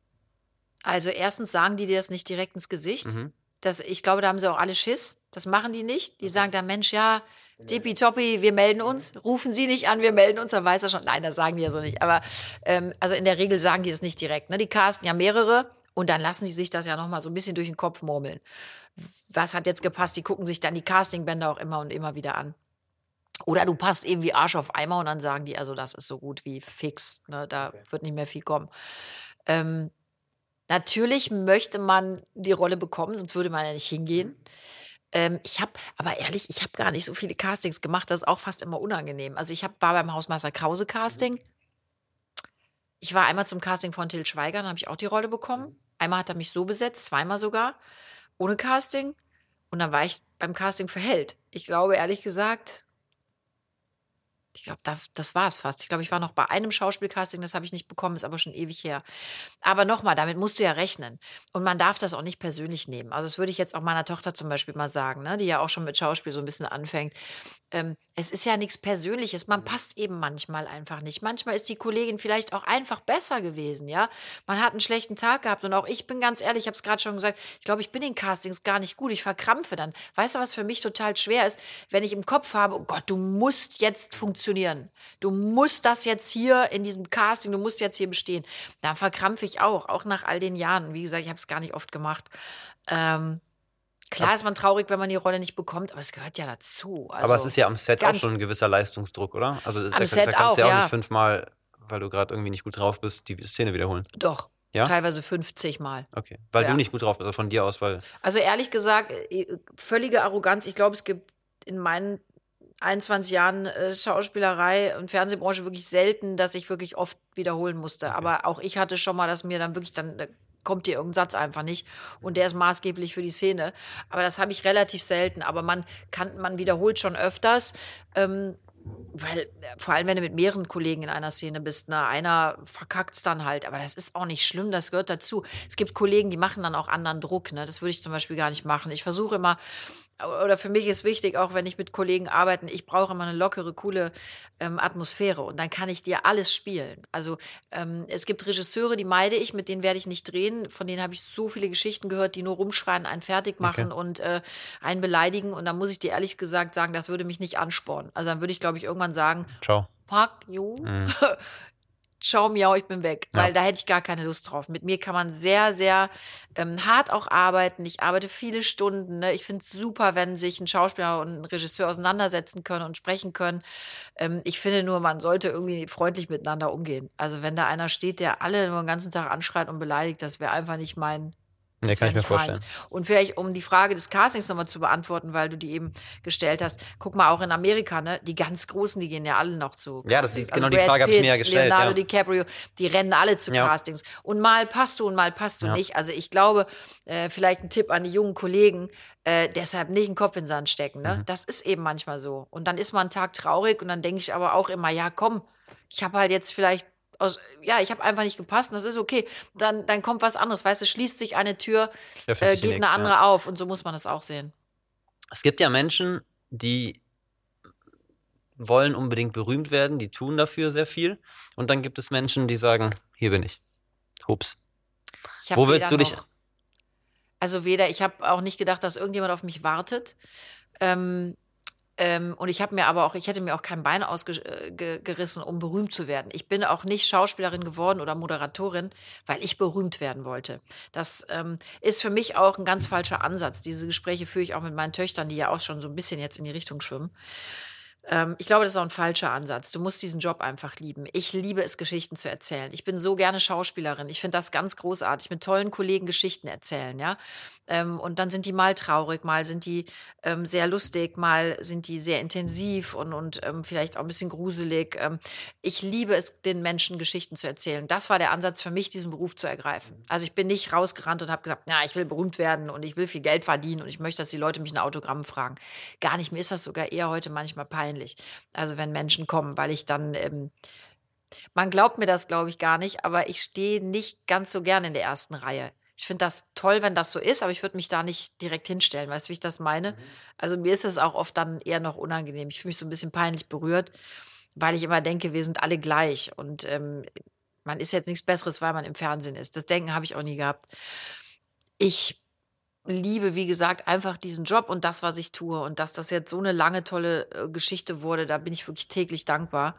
Also erstens sagen die dir das nicht direkt ins Gesicht. Mhm. Das, ich glaube, da haben sie auch alle Schiss. Das machen die nicht. Die sagen dann, Mensch, ja, tippitoppi, wir melden uns. Rufen Sie nicht an, wir melden uns. Dann weiß er schon. Nein, das sagen die ja so nicht. Aber ähm, also in der Regel sagen die das nicht direkt. Ne? Die casten ja mehrere und dann lassen die sich das ja nochmal so ein bisschen durch den Kopf murmeln. Was hat jetzt gepasst? Die gucken sich dann die Castingbänder auch immer und immer wieder an. Oder du passt eben wie Arsch auf Eimer und dann sagen die, also das ist so gut wie fix. Ne? Da wird nicht mehr viel kommen. Ähm, Natürlich möchte man die Rolle bekommen, sonst würde man ja nicht hingehen. Ähm, ich habe, aber ehrlich, ich habe gar nicht so viele Castings gemacht. Das ist auch fast immer unangenehm. Also ich hab, war beim Hausmeister Krause Casting. Ich war einmal zum Casting von Till Schweiger, dann habe ich auch die Rolle bekommen. Einmal hat er mich so besetzt, zweimal sogar, ohne Casting. Und dann war ich beim Casting für Held. Ich glaube, ehrlich gesagt, ich glaube, das, das war es fast. Ich glaube, ich war noch bei einem Schauspielcasting, das habe ich nicht bekommen, ist aber schon ewig her. Aber nochmal, damit musst du ja rechnen. Und man darf das auch nicht persönlich nehmen. Also das würde ich jetzt auch meiner Tochter zum Beispiel mal sagen, ne, die ja auch schon mit Schauspiel so ein bisschen anfängt. Ähm, es ist ja nichts Persönliches. Man passt eben manchmal einfach nicht. Manchmal ist die Kollegin vielleicht auch einfach besser gewesen, ja. Man hat einen schlechten Tag gehabt und auch ich bin ganz ehrlich, ich habe es gerade schon gesagt, ich glaube, ich bin in Castings gar nicht gut. Ich verkrampfe dann. Weißt du, was für mich total schwer ist, wenn ich im Kopf habe, oh Gott, du musst jetzt funktionieren. Du musst das jetzt hier in diesem Casting, du musst jetzt hier bestehen. Dann verkrampfe ich auch, auch nach all den Jahren. Wie gesagt, ich habe es gar nicht oft gemacht. Ähm, Klar ist man traurig, wenn man die Rolle nicht bekommt, aber es gehört ja dazu. Also aber es ist ja am Set auch schon ein gewisser Leistungsdruck, oder? Also da, da, Set da kannst auch, du ja auch ja. nicht fünfmal, weil du gerade irgendwie nicht gut drauf bist, die Szene wiederholen. Doch. Ja? Teilweise 50 Mal. Okay. Weil Ja. du nicht gut drauf bist, also von dir aus, weil. Also ehrlich gesagt, äh, völlige Arroganz. Ich glaube, es gibt in meinen 21 Jahren äh, Schauspielerei und Fernsehbranche wirklich selten, dass ich wirklich oft wiederholen musste. Aber auch ich hatte schon mal, dass mir dann wirklich dann äh, kommt dir irgendein Satz einfach nicht und der ist maßgeblich für die Szene. Aber das habe ich relativ selten. Aber man kann, man wiederholt schon öfters. Ähm, weil, äh, vor allem, wenn du mit mehreren Kollegen in einer Szene bist, ne, einer verkackt es dann halt. Aber das ist auch nicht schlimm, das gehört dazu. Es gibt Kollegen, die machen dann auch anderen Druck. Ne? Das würde ich zum Beispiel gar nicht machen. Ich versuche immer, oder für mich ist wichtig, auch wenn ich mit Kollegen arbeite, ich brauche immer eine lockere, coole ähm, Atmosphäre und dann kann ich dir alles spielen. Also ähm, es gibt Regisseure, die meide ich, mit denen werde ich nicht drehen. Von denen habe ich so viele Geschichten gehört, die nur rumschreien, einen fertig machen und äh, einen beleidigen. Und da muss ich dir ehrlich gesagt sagen, das würde mich nicht anspornen. Also dann würde ich, glaube ich, irgendwann sagen, Ciao. fuck you. Mhm. Ciao, miau, ich bin weg. Ja. Weil da hätte ich gar keine Lust drauf. Mit mir kann man sehr, sehr ähm, hart auch arbeiten. Ich arbeite viele Stunden. Ne? Ich finde es super, wenn sich ein Schauspieler und ein Regisseur auseinandersetzen können und sprechen können. Ähm, ich finde nur, man sollte irgendwie freundlich miteinander umgehen. Also wenn da einer steht, der alle nur den ganzen Tag anschreit und beleidigt, das wäre einfach nicht mein, Nee, kann ich mir nicht meins. vorstellen. Und vielleicht, um die Frage des Castings nochmal zu beantworten, weil du die eben gestellt hast, guck mal auch in Amerika, ne? Die ganz Großen, die gehen ja alle noch zu. Ja, das- die- Castings. genau die Brad Frage habe ich mir ja gestellt, Leonardo ja. DiCaprio, die rennen alle zu Ja. Castings. Und mal passt du und mal passt du Ja. nicht. Also ich glaube, äh, vielleicht ein Tipp an die jungen Kollegen, äh, deshalb nicht den Kopf in den Sand stecken. Mhm. Ne? Das ist eben manchmal so. Und dann ist man einen Tag traurig und dann denke ich aber auch immer, ja komm, ich habe halt jetzt vielleicht aus, ja, ich habe einfach nicht gepasst und das ist okay. Dann, dann kommt was anderes. Weißt du, schließt sich eine Tür, äh, geht eine andere ja. auf und so muss man das auch sehen. Es gibt ja Menschen, die wollen unbedingt berühmt werden, die tun dafür sehr viel. Und dann gibt es Menschen, die sagen, hier bin ich. Hups. Ich Wo willst du dich- noch- Also weder, ich habe auch nicht gedacht, dass irgendjemand auf mich wartet. Ähm, ähm, und ich habe mir aber auch, ich hätte mir auch kein Bein ausgerissen, um berühmt zu werden. Ich bin auch nicht Schauspielerin geworden oder Moderatorin, weil ich berühmt werden wollte. Das ähm, ist für mich auch ein ganz falscher Ansatz. Diese Gespräche führe ich auch mit meinen Töchtern, die ja auch schon so ein bisschen jetzt in die Richtung schwimmen. Ähm, ich glaube, das ist auch ein falscher Ansatz. Du musst diesen Job einfach lieben. Ich liebe es, Geschichten zu erzählen. Ich bin so gerne Schauspielerin. Ich finde das ganz großartig, mit tollen Kollegen Geschichten erzählen, ja. Ähm, und dann sind die mal traurig, mal sind die ähm, sehr lustig, mal sind die sehr intensiv und, und ähm, vielleicht auch ein bisschen gruselig. Ähm, ich liebe es, den Menschen Geschichten zu erzählen. Das war der Ansatz für mich, diesen Beruf zu ergreifen. Also ich bin nicht rausgerannt und habe gesagt, na, ich will berühmt werden und ich will viel Geld verdienen und ich möchte, dass die Leute mich ein Autogramm fragen. Gar nicht. Mir ist das sogar eher heute manchmal peinlich. Also wenn Menschen kommen, weil ich dann ähm, man glaubt mir das, glaube ich, gar nicht, aber ich stehe nicht ganz so gern in der ersten Reihe. Ich finde das toll, wenn das so ist, aber ich würde mich da nicht direkt hinstellen. Weißt du, wie ich das meine? Also mir ist das auch oft dann eher noch unangenehm. Ich fühle mich so ein bisschen peinlich berührt, weil ich immer denke, wir sind alle gleich und ähm, man ist jetzt nichts Besseres, weil man im Fernsehen ist. Das Denken habe ich auch nie gehabt. Ich liebe, wie gesagt, einfach diesen Job und das, was ich tue. Und dass das jetzt so eine lange, tolle äh, Geschichte wurde, da bin ich wirklich täglich dankbar.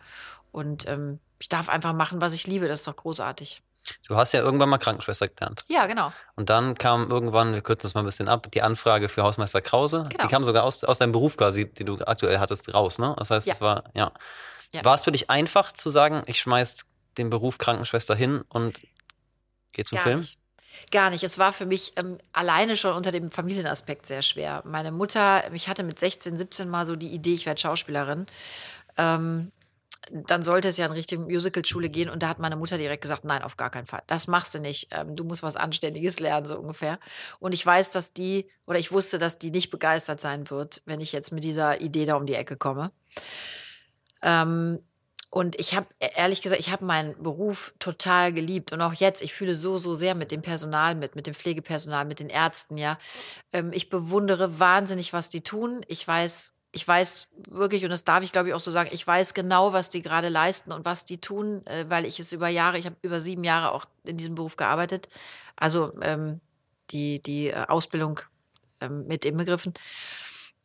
Und ähm, ich darf einfach machen, was ich liebe. Das ist doch großartig. Du hast ja irgendwann mal Krankenschwester gelernt. Ja, genau. Und dann kam irgendwann, wir kürzen das mal ein bisschen ab, die Anfrage für Hausmeister Krause. Genau. Die kam sogar aus, aus deinem Beruf quasi, die du aktuell hattest, raus, ne? Das heißt, Ja. es war, ja. Ja. War es für dich einfach zu sagen, ich schmeiß den Beruf Krankenschwester hin und geh zum Gar Film? nicht. Gar nicht. Es war für mich ähm, alleine schon unter dem Familienaspekt sehr schwer. Meine Mutter, ich hatte mit 16, 17 mal so die Idee, ich werde Schauspielerin. Ähm, dann sollte es ja in Richtung Musicalschule gehen und da hat meine Mutter direkt gesagt, nein, auf gar keinen Fall. Das machst du nicht. Ähm, du musst was Anständiges lernen, so ungefähr. Und ich weiß, dass die, oder ich wusste, dass die nicht begeistert sein wird, wenn ich jetzt mit dieser Idee da um die Ecke komme. Ähm, und ich habe, ehrlich gesagt, ich habe meinen Beruf total geliebt. Und auch jetzt, ich fühle so, so sehr mit dem Personal mit, mit dem Pflegepersonal, mit den Ärzten, ja. Ähm, ich bewundere wahnsinnig, was die tun. Ich weiß, ich weiß wirklich, und das darf ich glaube ich auch so sagen, ich weiß genau, was die gerade leisten und was die tun, äh, weil ich es über Jahre, ich habe über sieben Jahre auch in diesem Beruf gearbeitet. Also ähm, die, die äh, Ausbildung ähm, mit inbegriffen.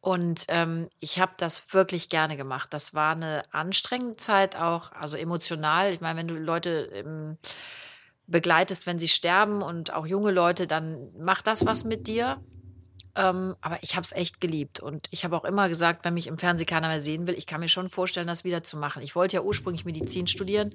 Und ähm, ich habe das wirklich gerne gemacht. Das war eine anstrengende Zeit auch, also emotional. Ich meine, wenn du Leute ähm, begleitest, wenn sie sterben und auch junge Leute, dann macht das was mit dir. Ähm, aber ich habe es echt geliebt. Und ich habe auch immer gesagt, wenn mich im Fernsehen keiner mehr sehen will, ich kann mir schon vorstellen, das wieder zu machen. Ich wollte ja ursprünglich Medizin studieren.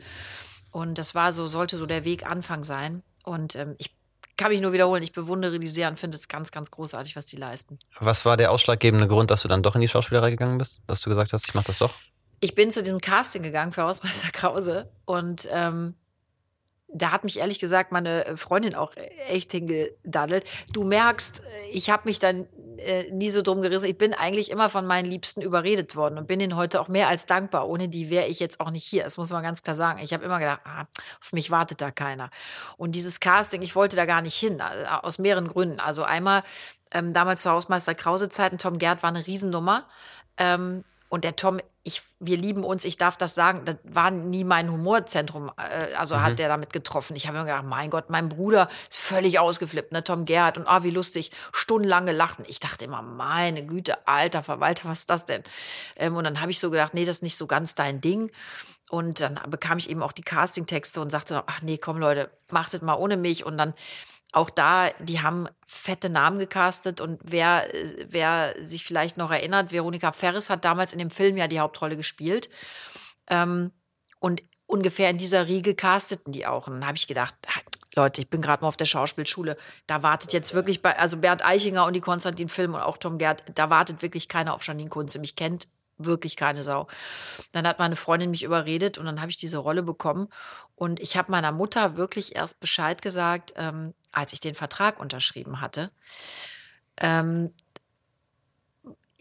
Und das war so, sollte so der Weg Anfang sein. Und ähm, ich kann mich nur wiederholen, ich bewundere die sehr und finde es ganz, ganz großartig, was die leisten. Was war der ausschlaggebende Grund, dass du dann doch in die Schauspielerei gegangen bist? Dass du gesagt hast, ich mache das doch? Ich bin zu diesem Casting gegangen für Hausmeister Krause und ähm, da hat mich ehrlich gesagt meine Freundin auch echt hingedaddelt. Du merkst, ich habe mich dann äh, nie so drum gerissen. Ich bin eigentlich immer von meinen Liebsten überredet worden und bin ihnen heute auch mehr als dankbar. Ohne die wäre ich jetzt auch nicht hier. Das muss man ganz klar sagen. Ich habe immer gedacht, ah, auf mich wartet da keiner. Und dieses Casting, ich wollte da gar nicht hin, äh, aus mehreren Gründen. Also einmal ähm, damals zur Hausmeister Krause Zeiten, Tom Gerd war eine Riesennummer. Ähm, und der Tom, ich, wir lieben uns, ich darf das sagen, das war nie mein Humorzentrum, äh, also mhm. hat der damit getroffen. Ich habe mir gedacht, mein Gott, mein Bruder ist völlig ausgeflippt, ne, Tom Gerhardt und ah, wie lustig, stundenlang gelacht. Ich dachte immer, meine Güte, alter Verwalter, was ist das denn? Ähm, und dann habe ich so gedacht, nee, das ist nicht so ganz dein Ding. Und dann bekam ich eben auch die Castingtexte und sagte, ach nee, komm Leute, machtet mal ohne mich. Und dann auch da, die haben fette Namen gecastet und wer, wer sich vielleicht noch erinnert, Veronika Ferris hat damals in dem Film ja die Hauptrolle gespielt. Ähm, und ungefähr in dieser Riege casteten die auch. Und dann habe ich gedacht, Leute, ich bin gerade mal auf der Schauspielschule. Da wartet jetzt wirklich bei, also Bernd Eichinger und die Konstantin-Film und auch Tom Gerd, da wartet wirklich keiner auf Janine Kunze. Mich kennt wirklich keine Sau. Dann hat meine Freundin mich überredet und dann habe ich diese Rolle bekommen. Und ich habe meiner Mutter wirklich erst Bescheid gesagt, ähm, als ich den Vertrag unterschrieben hatte. Ähm,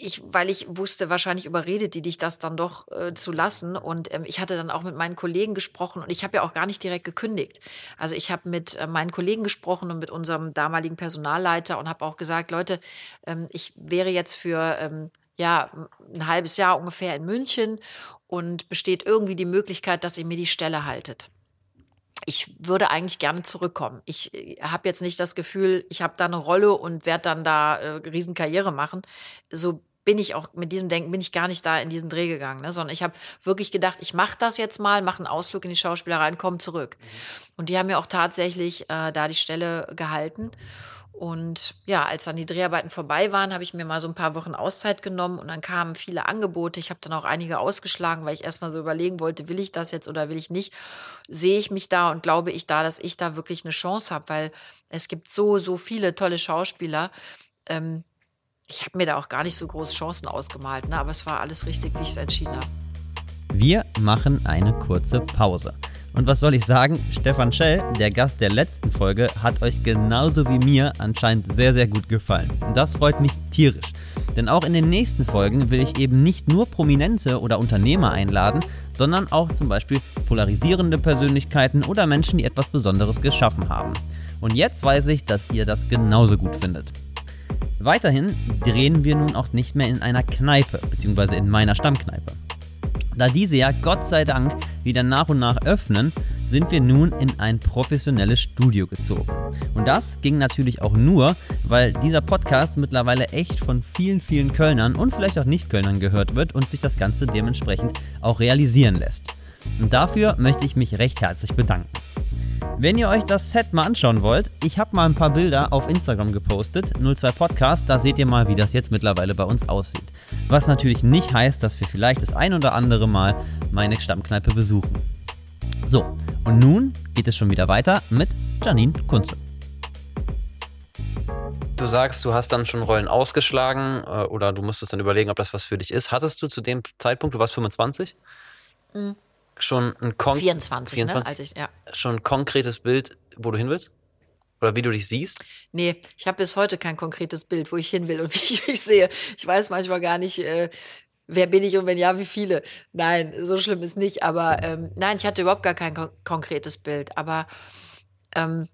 ich, weil ich wusste, wahrscheinlich überredet die dich das dann doch äh, zu lassen. Und ähm, ich hatte dann auch mit meinen Kollegen gesprochen und ich habe ja auch gar nicht direkt gekündigt. Also ich habe mit äh, meinen Kollegen gesprochen und mit unserem damaligen Personalleiter und habe auch gesagt, Leute, ähm, ich wäre jetzt für ähm, ja, ein halbes Jahr ungefähr in München und besteht irgendwie die Möglichkeit, dass ihr mir die Stelle haltet. Ich würde eigentlich gerne zurückkommen. Ich äh, habe jetzt nicht das Gefühl, ich habe da eine Rolle und werde dann da äh, Riesenkarriere machen. So bin ich auch mit diesem Denken bin ich gar nicht da in diesen Dreh gegangen, ne? sondern ich habe wirklich gedacht, ich mache das jetzt mal, mache einen Ausflug in die Schauspielerei und komme zurück. Mhm. Und die haben mir auch tatsächlich äh, da die Stelle gehalten. Und ja, als dann die Dreharbeiten vorbei waren, habe ich mir mal so ein paar Wochen Auszeit genommen und dann kamen viele Angebote. Ich habe dann auch einige ausgeschlagen, weil ich erstmal so überlegen wollte, will ich das jetzt oder will ich nicht? Sehe ich mich da und glaube ich da, dass ich da wirklich eine Chance habe, weil es gibt so, so viele tolle Schauspieler. Ähm, ich habe mir da auch gar nicht so große Chancen ausgemalt, ne? aber es war alles richtig, wie ich es entschieden habe. Wir machen eine kurze Pause. Und was soll ich sagen? Stefan Schell, der Gast der letzten Folge, hat euch genauso wie mir anscheinend sehr, sehr gut gefallen. Und das freut mich tierisch. Denn auch in den nächsten Folgen will ich eben nicht nur Prominente oder Unternehmer einladen, sondern auch zum Beispiel polarisierende Persönlichkeiten oder Menschen, die etwas Besonderes geschaffen haben. Und jetzt weiß ich, dass ihr das genauso gut findet. Weiterhin drehen wir nun auch nicht mehr in einer Kneipe, beziehungsweise in meiner Stammkneipe. Da diese ja Gott sei Dank wieder nach und nach öffnen, sind wir nun in ein professionelles Studio gezogen. Und das ging natürlich auch nur, weil dieser Podcast mittlerweile echt von vielen, vielen Kölnern und vielleicht auch Nicht-Kölnern gehört wird und sich das Ganze dementsprechend auch realisieren lässt. Und dafür möchte ich mich recht herzlich bedanken. Wenn ihr euch das Set mal anschauen wollt, ich habe mal ein paar Bilder auf Instagram gepostet, 02 Podcast, da seht ihr mal, wie das jetzt mittlerweile bei uns aussieht. Was natürlich nicht heißt, dass wir vielleicht das ein oder andere Mal meine Stammkneipe besuchen. So, und nun geht es schon wieder weiter mit Janine Kunze. Du sagst, du hast dann schon Rollen ausgeschlagen äh, oder du musstest dann überlegen, ob das was für dich ist. Hattest du zu dem Zeitpunkt, du warst 25? Mhm schon ein, Kon 24, 24 ne? Ich, ja. schon ein konkretes Bild, wo du hin willst? Oder wie du dich siehst? Nee, ich habe bis heute kein konkretes Bild, wo ich hin will und wie ich mich sehe. Ich weiß manchmal gar nicht, äh, wer bin ich und wenn ja, wie viele? Nein, so schlimm ist nicht. Aber ähm, nein, ich hatte überhaupt gar kein kon konkretes Bild. Aber ähm,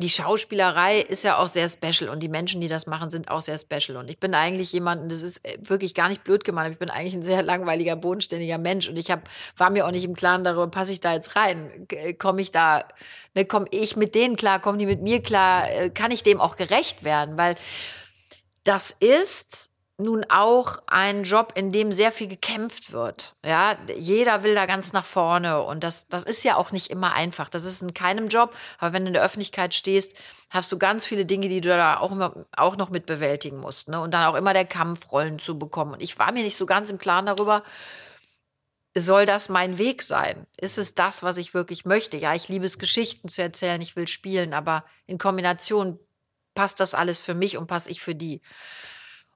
die Schauspielerei ist ja auch sehr special und die Menschen, die das machen, sind auch sehr special. Und ich bin eigentlich jemand, das ist äh, wirklich gar nicht blöd gemeint, aber ich bin eigentlich ein sehr langweiliger, bodenständiger Mensch und ich hab, war mir auch nicht im Klaren darüber, passe ich da jetzt rein? Äh, komme ich da, ne, komme ich mit denen klar, kommen die mit mir klar, äh, kann ich dem auch gerecht werden? Weil das ist nun auch ein Job, in dem sehr viel gekämpft wird. Ja, jeder will da ganz nach vorne und das, das ist ja auch nicht immer einfach. Das ist in keinem Job, aber wenn du in der Öffentlichkeit stehst, hast du ganz viele Dinge, die du da auch immer, auch noch mit bewältigen musst. Ne? Und dann auch immer der Kampf, Rollen zu bekommen. Und ich war mir nicht so ganz im Klaren darüber, soll das mein Weg sein? Ist es das, was ich wirklich möchte? Ja, ich liebe es, Geschichten zu erzählen, ich will spielen, aber in Kombination passt das alles für mich und passe ich für die.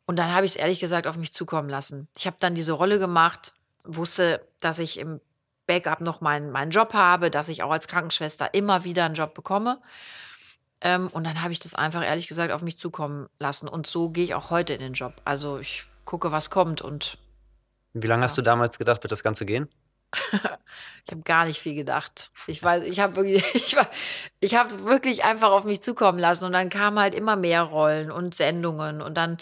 Und dann habe ich es ehrlich gesagt auf mich zukommen lassen. Ich habe dann diese Rolle gemacht, wusste, dass ich im Backup noch meinen, meinen Job habe, dass ich auch als Krankenschwester immer wieder einen Job bekomme. Ähm, und dann habe ich das einfach ehrlich gesagt auf mich zukommen lassen. Und so gehe ich auch heute in den Job. Also ich gucke, was kommt. Und wie lange ja. hast du damals gedacht, wird das Ganze gehen? ich habe gar nicht viel gedacht. Ich weiß, ich habe wirklich, ich, ich habe es wirklich einfach auf mich zukommen lassen und dann kamen halt immer mehr Rollen und Sendungen und dann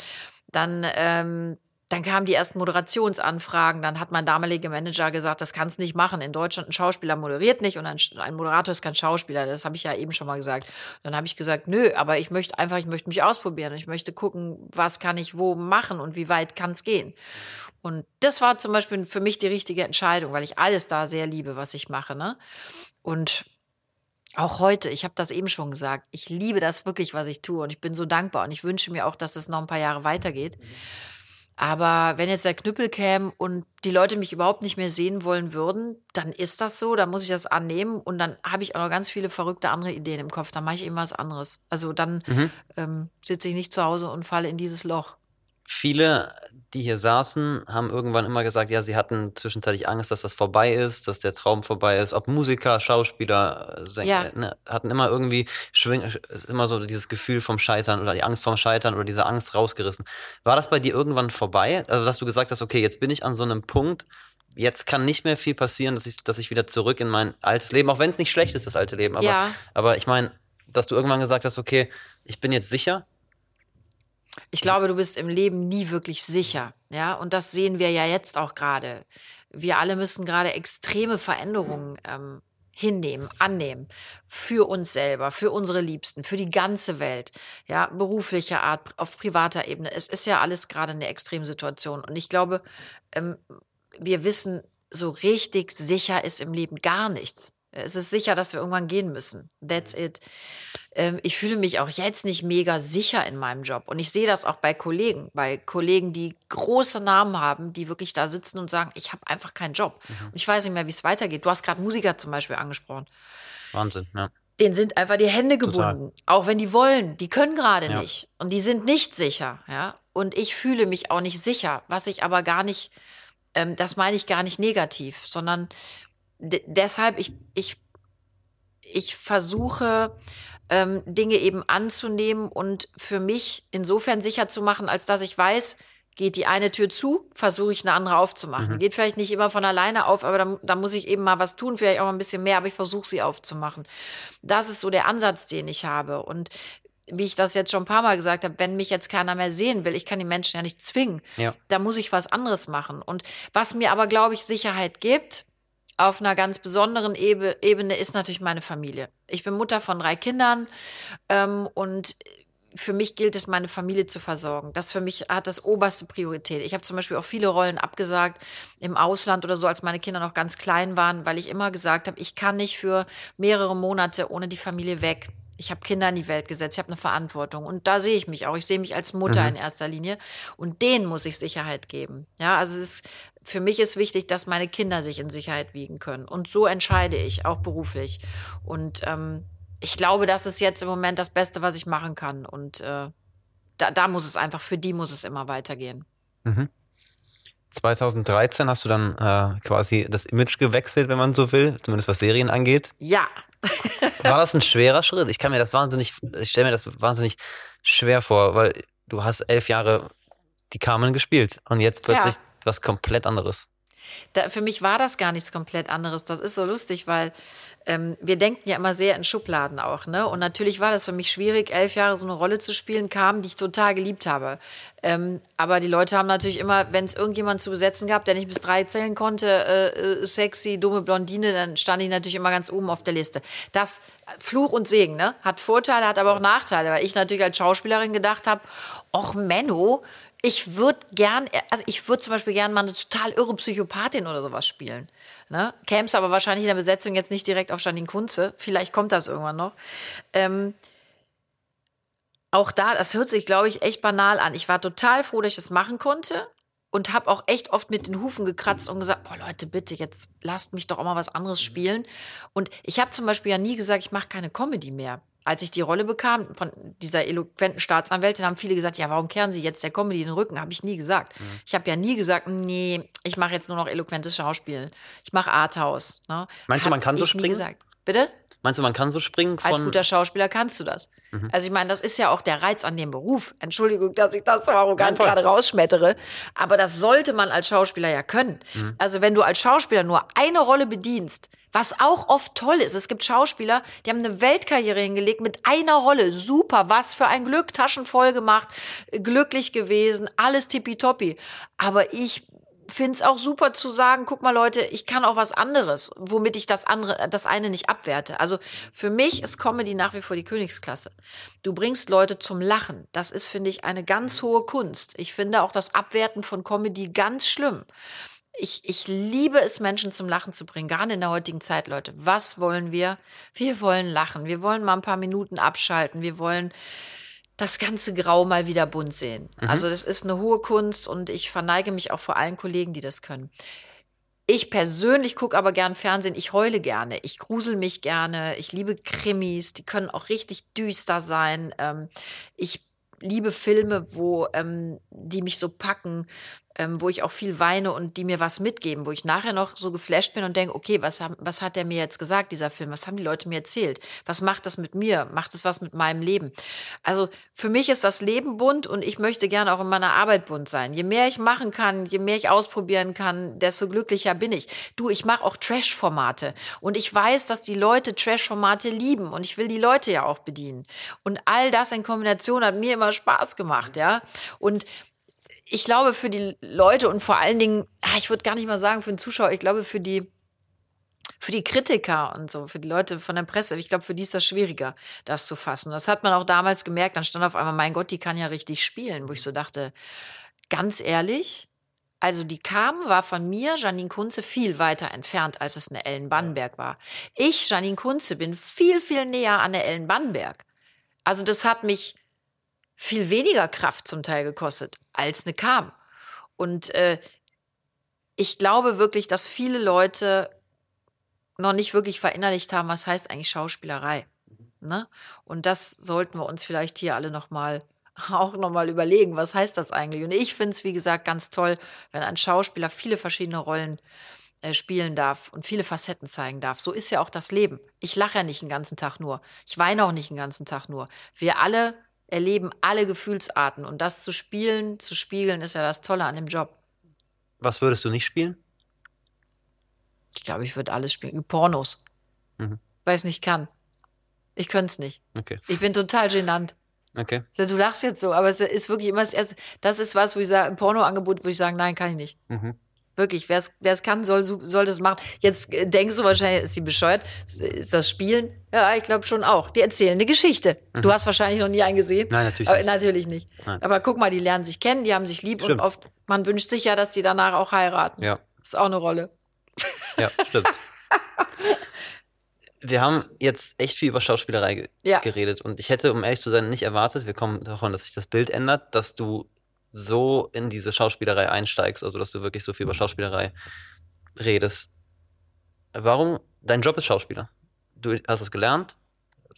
dann, ähm, dann kamen die ersten Moderationsanfragen. Dann hat mein damaliger Manager gesagt, das kannst nicht machen. In Deutschland ein Schauspieler moderiert nicht und ein, ein Moderator ist kein Schauspieler. Das habe ich ja eben schon mal gesagt. Dann habe ich gesagt, nö, aber ich möchte einfach, ich möchte mich ausprobieren. Ich möchte gucken, was kann ich wo machen und wie weit kann es gehen. Und das war zum Beispiel für mich die richtige Entscheidung, weil ich alles da sehr liebe, was ich mache. Ne? Und auch heute, ich habe das eben schon gesagt, ich liebe das wirklich, was ich tue und ich bin so dankbar und ich wünsche mir auch, dass es noch ein paar Jahre weitergeht. Aber wenn jetzt der Knüppel käme und die Leute mich überhaupt nicht mehr sehen wollen würden, dann ist das so, dann muss ich das annehmen und dann habe ich auch noch ganz viele verrückte andere Ideen im Kopf. Dann mache ich eben was anderes. Also dann mhm. ähm, sitze ich nicht zu Hause und falle in dieses Loch. Viele die hier saßen, haben irgendwann immer gesagt, ja, sie hatten zwischenzeitlich Angst, dass das vorbei ist, dass der Traum vorbei ist. Ob Musiker, Schauspieler, äh, Sänger, ja. ne, hatten immer irgendwie schwing, immer so dieses Gefühl vom Scheitern oder die Angst vom Scheitern oder diese Angst rausgerissen. War das bei dir irgendwann vorbei? Also, dass du gesagt hast, okay, jetzt bin ich an so einem Punkt, jetzt kann nicht mehr viel passieren, dass ich, dass ich wieder zurück in mein altes Leben, auch wenn es nicht schlecht ist, das alte Leben. Aber, ja. aber ich meine, dass du irgendwann gesagt hast, okay, ich bin jetzt sicher, ich glaube, du bist im Leben nie wirklich sicher. Ja, und das sehen wir ja jetzt auch gerade. Wir alle müssen gerade extreme Veränderungen ähm, hinnehmen, annehmen. Für uns selber, für unsere Liebsten, für die ganze Welt. Ja, beruflicher Art, auf privater Ebene. Es ist ja alles gerade eine Extremsituation. Und ich glaube, ähm, wir wissen, so richtig sicher ist im Leben gar nichts. Es ist sicher, dass wir irgendwann gehen müssen. That's it. Ähm, ich fühle mich auch jetzt nicht mega sicher in meinem Job. Und ich sehe das auch bei Kollegen, bei Kollegen, die große Namen haben, die wirklich da sitzen und sagen, ich habe einfach keinen Job. Mhm. Und ich weiß nicht mehr, wie es weitergeht. Du hast gerade Musiker zum Beispiel angesprochen. Wahnsinn, ja. Denen sind einfach die Hände gebunden, Total. auch wenn die wollen. Die können gerade ja. nicht. Und die sind nicht sicher, ja. Und ich fühle mich auch nicht sicher, was ich aber gar nicht, ähm, das meine ich gar nicht negativ, sondern deshalb, ich, ich, ich versuche, ähm, Dinge eben anzunehmen und für mich insofern sicher zu machen, als dass ich weiß, geht die eine Tür zu, versuche ich eine andere aufzumachen. Mhm. Geht vielleicht nicht immer von alleine auf, aber da, da, muss ich eben mal was tun, vielleicht auch ein bisschen mehr, aber ich versuche sie aufzumachen. Das ist so der Ansatz, den ich habe. Und wie ich das jetzt schon ein paar Mal gesagt habe, wenn mich jetzt keiner mehr sehen will, ich kann die Menschen ja nicht zwingen. Ja. Da muss ich was anderes machen. Und was mir aber, glaube ich, Sicherheit gibt, auf einer ganz besonderen Ebene ist natürlich meine Familie. Ich bin Mutter von drei Kindern ähm, und für mich gilt es, meine Familie zu versorgen. Das für mich hat das oberste Priorität. Ich habe zum Beispiel auch viele Rollen abgesagt im Ausland oder so, als meine Kinder noch ganz klein waren, weil ich immer gesagt habe, ich kann nicht für mehrere Monate ohne die Familie weg. Ich habe Kinder in die Welt gesetzt, ich habe eine Verantwortung. Und da sehe ich mich auch. Ich sehe mich als Mutter mhm. in erster Linie. Und denen muss ich Sicherheit geben. Ja, also es ist für mich ist wichtig, dass meine Kinder sich in Sicherheit wiegen können. Und so entscheide ich, auch beruflich. Und ähm, ich glaube, das ist jetzt im Moment das Beste, was ich machen kann. Und äh, da, da, muss es einfach, für die muss es immer weitergehen. Mhm. 2013 hast du dann äh, quasi das Image gewechselt, wenn man so will, zumindest was Serien angeht. Ja. War das ein schwerer Schritt? Ich kann mir das wahnsinnig, ich stelle mir das wahnsinnig schwer vor, weil du hast elf Jahre die Carmen gespielt und jetzt plötzlich Ja. Was komplett anderes. Da, für mich war das gar nichts komplett anderes. Das ist so lustig, weil ähm, wir denken ja immer sehr in Schubladen auch. Ne? Und natürlich war das für mich schwierig, elf Jahre so eine Rolle zu spielen, kam, die ich total geliebt habe. Ähm, aber die Leute haben natürlich immer, wenn es irgendjemand zu besetzen gab, der nicht bis drei zählen konnte, äh, äh, sexy, dumme Blondine, dann stand ich natürlich immer ganz oben auf der Liste. Das äh, Fluch und Segen, ne? Hat Vorteile, hat aber auch Nachteile, weil ich natürlich als Schauspielerin gedacht habe, och Menno, ich würde gern, also ich würde zum Beispiel gern mal eine total irre Psychopathin oder sowas spielen. Ne? Käm's aber wahrscheinlich in der Besetzung jetzt nicht direkt auf Janine Kunze. Vielleicht kommt das irgendwann noch. Ähm, auch da, das hört sich, glaube ich, echt banal an. Ich war total froh, dass ich das machen konnte und habe auch echt oft mit den Hufen gekratzt und gesagt, boah Leute, bitte, jetzt lasst mich doch auch mal was anderes spielen. Und ich habe zum Beispiel ja nie gesagt, ich mache keine Comedy mehr. Als ich die Rolle bekam von dieser eloquenten Staatsanwältin, haben viele gesagt, ja, warum kehren Sie jetzt der Comedy den Rücken? Habe ich nie gesagt. Ich habe ja nie gesagt, nee, ich mache jetzt nur noch eloquentes Schauspiel. Ich mache Arthouse. Ne? Meinst du, man kann so springen? Gesagt. Bitte? Meinst du, man kann so springen von. Als guter Schauspieler kannst du das. Mhm. Also ich meine, das ist ja auch der Reiz an dem Beruf. Entschuldigung, dass ich das so arrogant Nein, gerade rausschmettere. Aber das sollte man als Schauspieler ja können. Mhm. Also wenn du als Schauspieler nur eine Rolle bedienst, was auch oft toll ist. Es gibt Schauspieler, die haben eine Weltkarriere hingelegt mit einer Rolle. Super, was für ein Glück, Taschen voll gemacht, glücklich gewesen, alles tippitoppi. Aber ich finde es auch super zu sagen, guck mal Leute, ich kann auch was anderes, womit ich das andere, das eine nicht abwerte. Also für mich ist Comedy nach wie vor die Königsklasse. Du bringst Leute zum Lachen. Das ist, finde ich, eine ganz hohe Kunst. Ich finde auch das Abwerten von Comedy ganz schlimm. Ich, ich liebe es, Menschen zum Lachen zu bringen, gerade in der heutigen Zeit, Leute. Was wollen wir? Wir wollen lachen. Wir wollen mal ein paar Minuten abschalten. Wir wollen das ganze Grau mal wieder bunt sehen. Also das ist eine hohe Kunst und ich verneige mich auch vor allen Kollegen, die das können. Ich persönlich gucke aber gern Fernsehen. Ich heule gerne. Ich grusel mich gerne. Ich liebe Krimis. Die können auch richtig düster sein. Ähm, ich liebe Filme, wo ähm, die mich so packen, ähm, wo ich auch viel weine und die mir was mitgeben, wo ich nachher noch so geflasht bin und denke, okay, was, haben, was hat der mir jetzt gesagt, dieser Film? Was haben die Leute mir erzählt? Was macht das mit mir? Macht es was mit meinem Leben? Also für mich ist das Leben bunt und ich möchte gerne auch in meiner Arbeit bunt sein. Je mehr ich machen kann, je mehr ich ausprobieren kann, desto glücklicher bin ich. Du, ich mache auch Trash-Formate und ich weiß, dass die Leute Trash-Formate lieben und ich will die Leute ja auch bedienen. Und all das in Kombination hat mir immer Spaß gemacht, ja. Und ich glaube, für die Leute und vor allen Dingen, ah, ich würde gar nicht mal sagen für den Zuschauer, ich glaube, für die, für die Kritiker und so, für die Leute von der Presse, ich glaube, für die ist das schwieriger, das zu fassen. Das hat man auch damals gemerkt. Dann stand auf einmal, mein Gott, die kann ja richtig spielen, wo ich so dachte, ganz ehrlich, also die kam, war von mir, Janine Kunze, viel weiter entfernt, als es eine Ellen Bannenberg war. Ich, Janine Kunze, bin viel, viel näher an der Ellen Bannenberg. Also das hat mich viel weniger Kraft zum Teil gekostet, als eine kam. Und äh, ich glaube wirklich, dass viele Leute noch nicht wirklich verinnerlicht haben, was heißt eigentlich Schauspielerei. Ne? Und das sollten wir uns vielleicht hier alle noch mal auch noch mal überlegen, was heißt das eigentlich? Und ich finde es, wie gesagt, ganz toll, wenn ein Schauspieler viele verschiedene Rollen äh, spielen darf und viele Facetten zeigen darf. So ist ja auch das Leben. Ich lache ja nicht den ganzen Tag nur. Ich weine auch nicht den ganzen Tag nur. Wir alle erleben alle Gefühlsarten und das zu spielen, zu spiegeln, ist ja das Tolle an dem Job. Was würdest du nicht spielen? Ich glaube, ich würde alles spielen. Pornos. Mhm. Weil ich es nicht kann. Ich könnte es nicht. Okay. Ich bin total genannt. Okay. Du lachst jetzt so, aber es ist wirklich immer das erste. Das ist was, wo ich sage, ein Pornoangebot, würde ich sagen, nein, kann ich nicht. Mhm. Wirklich, wer es kann, soll, soll das machen. Jetzt äh, denkst du wahrscheinlich, ist sie bescheuert? Ist das Spielen? Ja, ich glaube schon auch. Die erzählen eine Geschichte. Du hast wahrscheinlich noch nie einen gesehen. Mhm. Nein, natürlich aber, nicht. Natürlich nicht. Nein. Aber guck mal, die lernen sich kennen, die haben sich lieb Stimmt. und oft, man wünscht sich ja, dass die danach auch heiraten. Ja. Ist auch eine Rolle. Ja, stimmt. Wir haben jetzt echt viel über Schauspielerei ge Ja. geredet und ich hätte, um ehrlich zu sein, nicht erwartet, wir kommen davon, dass sich das Bild ändert, dass du so in diese Schauspielerei einsteigst, also dass du wirklich so viel über Schauspielerei redest. Warum? Dein Job ist Schauspieler. Du hast es gelernt.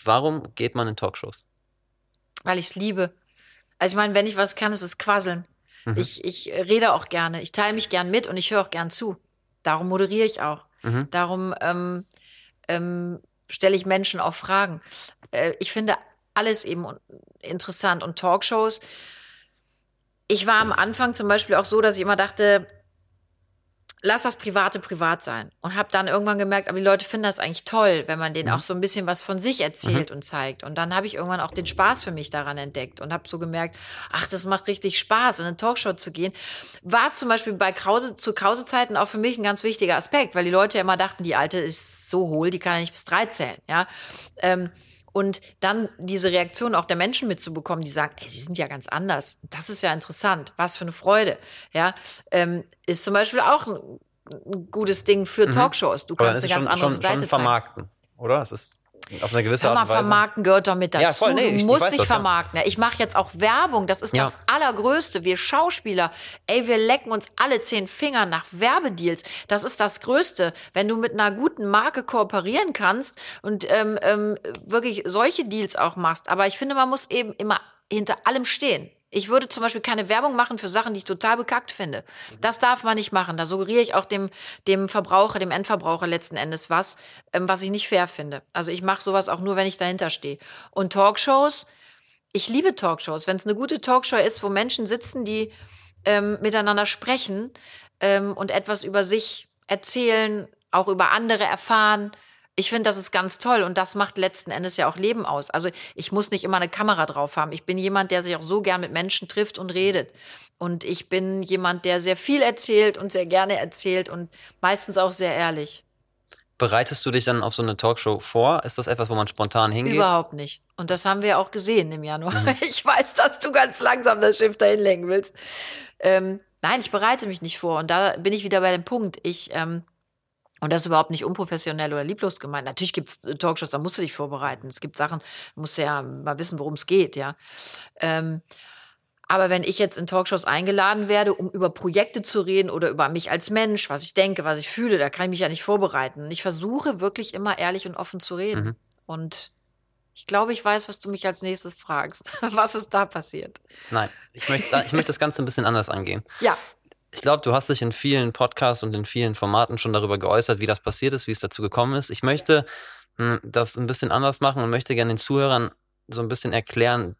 Warum geht man in Talkshows? weil ich es liebe. Also ich meine, wenn ich was kann, ist es quasseln. Mhm. Ich, ich rede auch gerne, ich teile mich gern mit und ich höre auch gern zu. Darum moderiere ich auch. Mhm. Darum ähm, ähm, stelle ich Menschen auch Fragen. Äh, ich finde alles eben interessant und Talkshows. Ich war am Anfang zum Beispiel auch so, dass ich immer dachte, lass das Private privat sein. Und habe dann irgendwann gemerkt, aber die Leute finden das eigentlich toll, wenn man denen Mhm. auch so ein bisschen was von sich erzählt und zeigt. Und dann habe ich irgendwann auch den Spaß für mich daran entdeckt und habe so gemerkt, ach, das macht richtig Spaß, in eine Talkshow zu gehen. War zum Beispiel bei Krause, zu Krause-Zeiten auch für mich ein ganz wichtiger Aspekt, weil die Leute ja immer dachten, die Alte ist so hohl, die kann ja nicht bis drei zählen, ja. Ähm, und dann diese Reaktion auch der Menschen mitzubekommen, die sagen, ey, sie sind ja ganz anders. Das ist ja interessant. Was für eine Freude. Ja, ähm, ist zum Beispiel auch ein, ein gutes Ding für Talkshows. Du Mhm. Kannst eine ganz schon, andere schon, Seite schon zeigen. vermarkten, oder? Es ist auf eine gewisse Art und Weise. vermarkten gehört doch mit dazu. Ja, voll, nee, ich- du ich musst weiß dich vermarkten. Ja. Ich mache jetzt auch Werbung. Das ist Ja. das Allergrößte. Wir Schauspieler, ey, wir lecken uns alle zehn Finger nach Werbedeals. Das ist das Größte. Wenn du mit einer guten Marke kooperieren kannst und ähm, ähm, wirklich solche Deals auch machst. Aber ich finde, man muss eben immer hinter allem stehen. Ich würde zum Beispiel keine Werbung machen für Sachen, die ich total bekackt finde. Das darf man nicht machen. Da suggeriere ich auch dem, dem Verbraucher, dem Endverbraucher letzten Endes was, ähm, was ich nicht fair finde. Also ich mache sowas auch nur, wenn ich dahinter stehe. Und Talkshows, ich liebe Talkshows. Wenn es eine gute Talkshow ist, wo Menschen sitzen, die ähm, miteinander sprechen ähm, und etwas über sich erzählen, auch über andere erfahren. Ich finde, das ist ganz toll und das macht letzten Endes ja auch Leben aus. Also ich muss nicht immer eine Kamera drauf haben. Ich bin jemand, der sich auch so gern mit Menschen trifft und redet. Und ich bin jemand, der sehr viel erzählt und sehr gerne erzählt und meistens auch sehr ehrlich. Bereitest du dich dann auf so eine Talkshow vor? Ist das etwas, wo man spontan hingeht? Überhaupt nicht. Und das haben wir auch gesehen im Januar. Mhm. Ich weiß, dass du ganz langsam das Schiff dahin lenken willst. Ähm, nein, ich bereite mich nicht vor. Und da bin ich wieder bei dem Punkt. Ich, ähm, und das ist überhaupt nicht unprofessionell oder lieblos gemeint. Natürlich gibt es Talkshows, da musst du dich vorbereiten. Es gibt Sachen, da musst du ja mal wissen, worum es geht, ja. Ähm, aber wenn ich jetzt in Talkshows eingeladen werde, um über Projekte zu reden oder über mich als Mensch, was ich denke, was ich fühle, da kann ich mich ja nicht vorbereiten. Und ich versuche wirklich immer ehrlich und offen zu reden. Mhm. Und ich glaube, ich weiß, was du mich als nächstes fragst. Was ist da passiert? Nein, ich möchte, ich möchte das Ganze ein bisschen anders angehen. Ja, Ich glaube, du hast dich in vielen Podcasts und in vielen Formaten schon darüber geäußert, wie das passiert ist, wie es dazu gekommen ist. Ich möchte mh, das ein bisschen anders machen und möchte gerne den Zuhörern so ein bisschen erklären,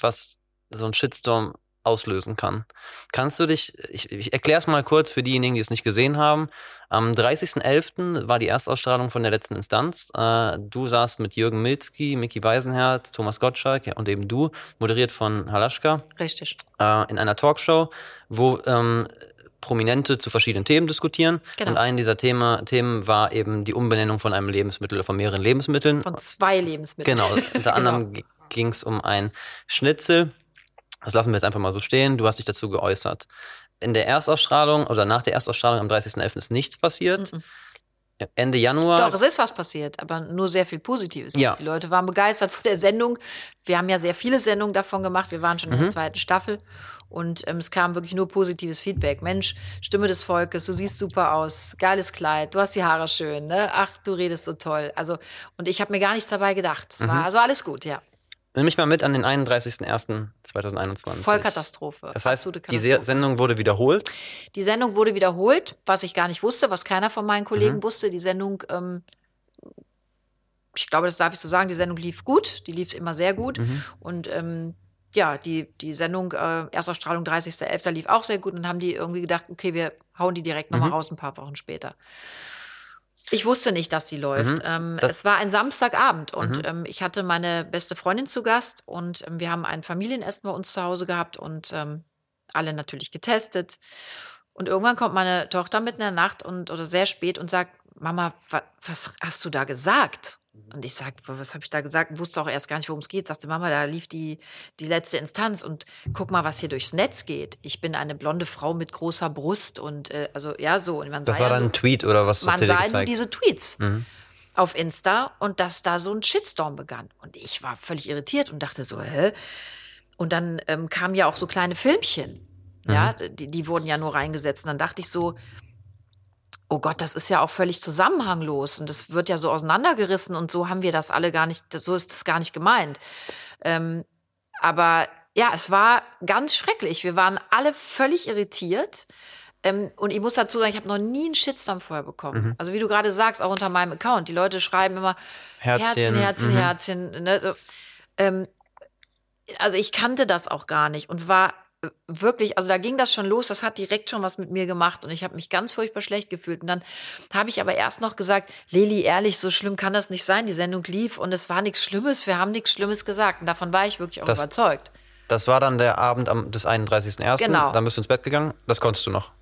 was so ein Shitstorm auslösen kann. Kannst du dich, ich, ich erkläre es mal kurz für diejenigen, die es nicht gesehen haben. Am 30.11. war die Erstausstrahlung von der letzten Instanz. Äh, du saßt mit Jürgen Milzki, Micky Weisenherz, Thomas Gottschalk und eben du, moderiert von Halaschka richtig. äh, in einer Talkshow, wo ähm, Prominente zu verschiedenen Themen diskutieren. Genau. Und ein dieser Thema, Themen war eben die Umbenennung von einem Lebensmittel oder von mehreren Lebensmitteln. Von zwei Lebensmitteln. genau, unter anderem ging es um ein Schnitzel. Das lassen wir jetzt einfach mal so stehen. Du hast dich dazu geäußert. In der Erstausstrahlung oder nach der Erstausstrahlung am 30.11. ist nichts passiert. Mhm. Ende Januar. Doch, es ist was passiert, aber nur sehr viel Positives. Ja. Die Leute waren begeistert von der Sendung. Wir haben ja sehr viele Sendungen davon gemacht. Wir waren schon in der Mhm. zweiten Staffel und ähm, es kam wirklich nur positives Feedback. Mensch, Stimme des Volkes, du siehst super aus, geiles Kleid, du hast die Haare schön, ne? Ach, du redest so toll. Also, und ich habe mir gar nichts dabei gedacht. Es Mhm. war also alles gut, ja. Nimm mich mal mit an den 31.01.2021. Vollkatastrophe. Das heißt, die. Sendung wurde wiederholt. Die Sendung wurde wiederholt, was ich gar nicht wusste, was keiner von meinen Kollegen Mhm. wusste. Die Sendung, ähm, ich glaube, das darf ich so sagen, die Sendung lief gut, die lief immer sehr gut. Mhm. Und ähm, ja, die, die Sendung äh, Erstausstrahlung 30.11. lief auch sehr gut und haben die irgendwie gedacht, okay, wir hauen die direkt nochmal Mhm. raus ein paar Wochen später. Ich wusste nicht, dass die läuft. Mhm. Ähm, Das- es war ein Samstagabend und Mhm. ähm, ich hatte meine beste Freundin zu Gast und ähm, wir haben ein Familienessen bei uns zu Hause gehabt und ähm, alle natürlich getestet. Und irgendwann kommt meine Tochter mitten in der Nacht und oder sehr spät und sagt, Mama, wa, was hast du da gesagt? Und ich sage, was habe ich da gesagt? Wusste auch erst gar nicht, worum es geht. Sagte Mama, da lief die, die letzte Instanz und guck mal, was hier durchs Netz geht. Ich bin eine blonde Frau mit großer Brust und äh, also ja so. Und man Das sah war ja dann nur- ein Tweet oder was man sah nur diese Tweets Mhm. auf Insta und dass da so ein Shitstorm begann. Und ich war völlig irritiert und dachte so, hä? Und dann ähm, kamen ja auch so kleine Filmchen. Ja, Mhm. die, die wurden ja nur reingesetzt. Und dann dachte ich so, oh Gott, das ist ja auch völlig zusammenhanglos und das wird ja so auseinandergerissen und so haben wir das alle gar nicht, so ist das gar nicht gemeint. Ähm, aber ja, es war ganz schrecklich. Wir waren alle völlig irritiert. Ähm, und ich muss dazu sagen, ich habe noch nie einen Shitstorm vorher bekommen. Mhm. Also wie du gerade sagst, auch unter meinem Account. Die Leute schreiben immer Herzchen, Herzchen, Herzchen, mhm. Herzchen. Ne? Ähm, also ich kannte das auch gar nicht und war wirklich, also da ging das schon los, das hat direkt schon was mit mir gemacht und ich habe mich ganz furchtbar schlecht gefühlt. Und dann habe ich aber erst noch gesagt, Lili, ehrlich, so schlimm kann das nicht sein. Die Sendung lief und es war nichts Schlimmes, wir haben nichts Schlimmes gesagt. Und davon war ich wirklich auch Das- überzeugt. Das war dann der Abend am, des 31.01. Genau. Dann bist du ins Bett gegangen. Das konntest du noch.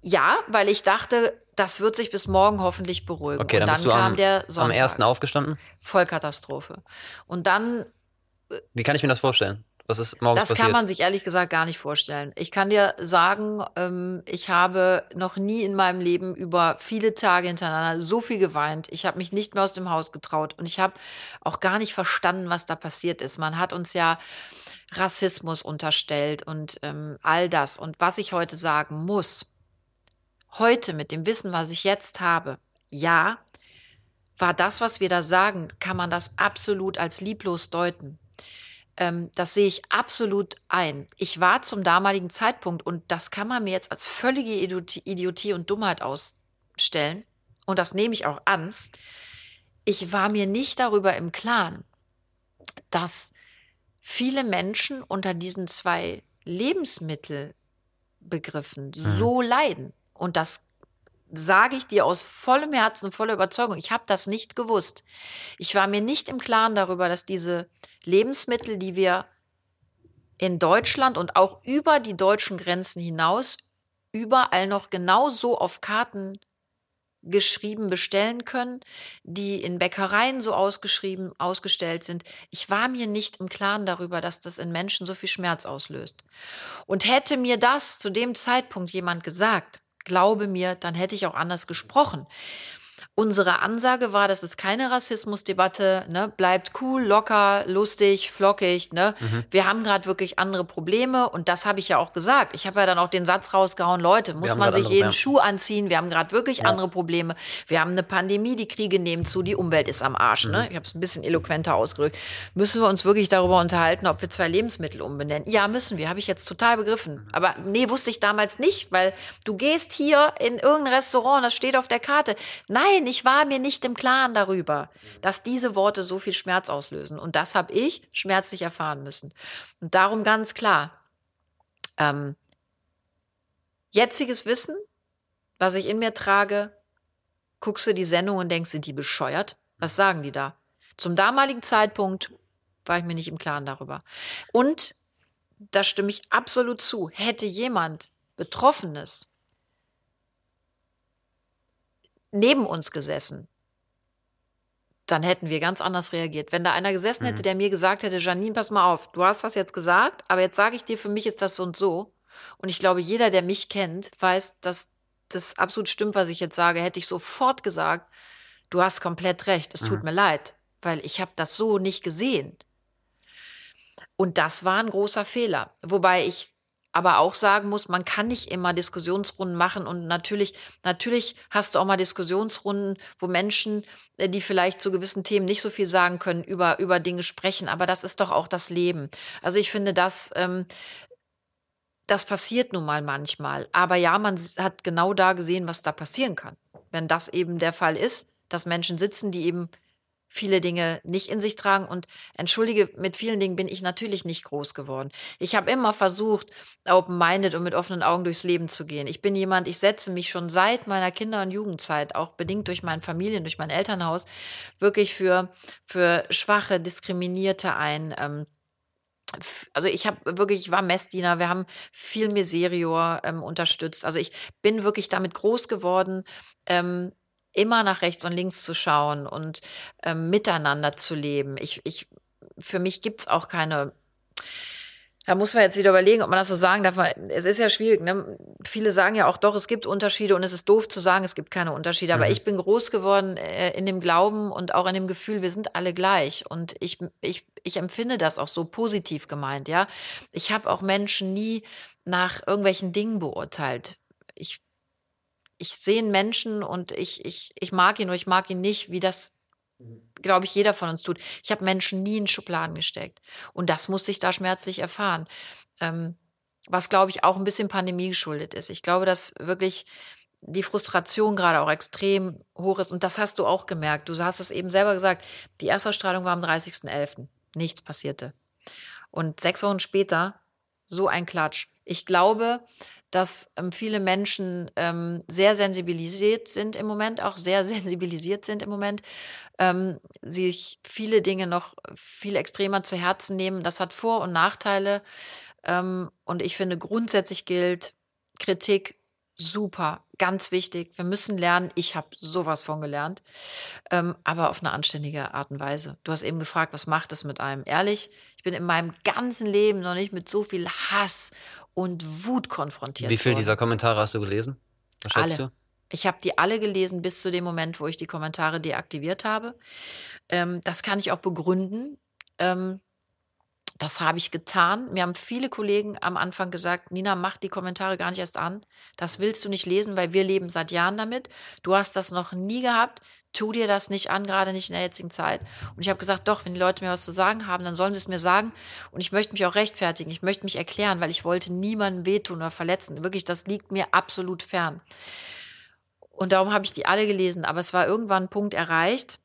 Ja, weil ich dachte, das wird sich bis morgen hoffentlich beruhigen. Okay, und dann dann bist du kam am, der am Sonntag. 1. aufgestanden. Vollkatastrophe. Und dann Wie kann ich mir das vorstellen? Was ist morgens Das passiert? kann man sich ehrlich gesagt gar nicht vorstellen. Ich kann dir sagen, ähm, ich habe noch nie in meinem Leben über viele Tage hintereinander so viel geweint. Ich habe mich nicht mehr aus dem Haus getraut und ich habe auch gar nicht verstanden, was da passiert ist. Man hat uns ja Rassismus unterstellt und ähm, all das. Und was ich heute sagen muss, heute mit dem Wissen, was ich jetzt habe, ja, war das, was wir da sagen, kann man das absolut als lieblos deuten. Ähm, das sehe ich absolut ein. Ich war zum damaligen Zeitpunkt, und das kann man mir jetzt als völlige Idiotie, und Dummheit ausstellen, und das nehme ich auch an, ich war mir nicht darüber im Klaren, dass viele Menschen unter diesen zwei Lebensmittelbegriffen so leiden. Und das sage ich dir aus vollem Herzen, voller Überzeugung. Ich habe das nicht gewusst. Ich war mir nicht im Klaren darüber, dass diese Lebensmittel, die wir in Deutschland und auch über die deutschen Grenzen hinaus überall noch genauso auf Karten geschrieben bestellen können, die in Bäckereien so ausgeschrieben, ausgestellt sind. Ich war mir nicht im Klaren darüber, dass das in Menschen so viel Schmerz auslöst. Und hätte mir das zu dem Zeitpunkt jemand gesagt, glaube mir, dann hätte ich auch anders gesprochen. Unsere Ansage war, das ist keine Rassismusdebatte, ne? bleibt cool, locker, lustig, flockig. Ne? Wir haben gerade wirklich andere Probleme und das habe ich ja auch gesagt. Ich habe ja dann auch den Satz rausgehauen, Leute, muss man sich jeden ja. Schuh anziehen, wir haben gerade wirklich andere Probleme. Wir haben eine Pandemie, die Kriege nehmen zu, die Umwelt ist am Arsch. Ne? Ich habe es ein bisschen eloquenter ausgedrückt. Müssen wir uns wirklich darüber unterhalten, ob wir zwei Lebensmittel umbenennen? Ja, müssen wir, habe ich jetzt total begriffen. Aber nee, wusste ich damals nicht, weil du gehst hier in irgendein Restaurant, das steht auf der Karte. Nein, ich war mir nicht im Klaren darüber, dass diese Worte so viel Schmerz auslösen. Und das habe ich schmerzlich erfahren müssen. Und darum ganz klar, ähm, jetziges Wissen, was ich in mir trage, guckst du die Sendung und denkst, sind die bescheuert? Was sagen die da? Zum damaligen Zeitpunkt war ich mir nicht im Klaren darüber. Und da stimme ich absolut zu. Hätte jemand Betroffenes neben uns gesessen, dann hätten wir ganz anders reagiert. Wenn da einer gesessen hätte, der mir gesagt hätte, Janine, pass mal auf, du hast das jetzt gesagt, aber jetzt sage ich dir, für mich ist das so und so. Und ich glaube, jeder, der mich kennt, weiß, dass das absolut stimmt, was ich jetzt sage. Hätte ich sofort gesagt, du hast komplett recht, es tut mir leid, weil ich habe das so nicht gesehen. Und das war ein großer Fehler. Wobei ich aber auch sagen muss, man kann nicht immer Diskussionsrunden machen und natürlich, natürlich hast du auch mal Diskussionsrunden, wo Menschen, äh, die vielleicht zu gewissen Themen nicht so viel sagen können, über, über Dinge sprechen. Aber das ist doch auch das Leben. Also ich finde, das, ähm, das passiert nun mal manchmal. Aber ja, man hat genau da gesehen, was da passieren kann. Wenn das eben der Fall ist, dass Menschen sitzen, die eben viele Dinge nicht in sich tragen. Und entschuldige, mit vielen Dingen bin ich natürlich nicht groß geworden. Ich habe immer versucht, open-minded und mit offenen Augen durchs Leben zu gehen. Ich bin jemand, ich setze mich schon seit meiner Kinder- und Jugendzeit, auch bedingt durch meine Familien, durch mein Elternhaus, wirklich für, für Schwache, Diskriminierte ein. Ähm, also ich habe wirklich, ich war Messdiener, wir haben viel Miserior ähm, unterstützt. Also ich bin wirklich damit groß geworden, ähm, immer nach rechts und links zu schauen und ähm, miteinander zu leben. Ich, ich, für mich gibt's auch keine. Da muss man jetzt wieder überlegen, ob man das so sagen darf. Es ist ja schwierig. Ne? Viele sagen ja auch doch, es gibt Unterschiede und es ist doof zu sagen, es gibt keine Unterschiede. Aber ich bin groß geworden äh, in dem Glauben und auch in dem Gefühl, wir sind alle gleich. Und ich, ich, ich empfinde das auch so positiv gemeint. Ja, ich habe auch Menschen nie nach irgendwelchen Dingen beurteilt. Ich ich sehe einen Menschen und ich, ich, ich mag ihn oder ich mag ihn nicht, wie das, glaube ich, jeder von uns tut. Ich habe Menschen nie in Schubladen gesteckt. Und das musste ich da schmerzlich erfahren. Ähm, was, glaube ich, auch ein bisschen Pandemie geschuldet ist. Ich glaube, dass wirklich die Frustration gerade auch extrem hoch ist. Und das hast du auch gemerkt. Du hast es eben selber gesagt. Die Erstausstrahlung war am 30.11. Nichts passierte. Und sechs Wochen später so ein Klatsch. Ich glaube, dass ähm, viele Menschen ähm, sehr sensibilisiert sind im Moment, auch sehr sensibilisiert sind im Moment, ähm, sich viele Dinge noch viel extremer zu Herzen nehmen. Das hat Vor- und Nachteile. Ähm, und ich finde, grundsätzlich gilt Kritik super, ganz wichtig. Wir müssen lernen. Ich habe sowas von gelernt, ähm, aber auf eine anständige Art und Weise. Du hast eben gefragt, was macht es mit einem? Ehrlich, ich bin in meinem ganzen Leben noch nicht mit so viel Hass und Wut konfrontiert. Wie viel worden. dieser Kommentare hast du gelesen? Was Alle. du? Ich habe die alle gelesen bis zu dem Moment, wo ich die Kommentare deaktiviert habe. Ähm, das kann ich auch begründen. Ähm, das habe ich getan. Mir haben viele Kollegen am Anfang gesagt, Nina, mach die Kommentare gar nicht erst an. Das willst du nicht lesen, weil wir leben seit Jahren damit. Du hast das noch nie gehabt. Tu dir das nicht an, gerade nicht in der jetzigen Zeit. Und ich habe gesagt, doch, wenn die Leute mir was zu sagen haben, dann sollen sie es mir sagen. Und ich möchte mich auch rechtfertigen. Ich möchte mich erklären, weil ich wollte niemandem wehtun oder verletzen. Wirklich, das liegt mir absolut fern. Und darum habe ich die alle gelesen. Aber es war irgendwann ein Punkt erreicht.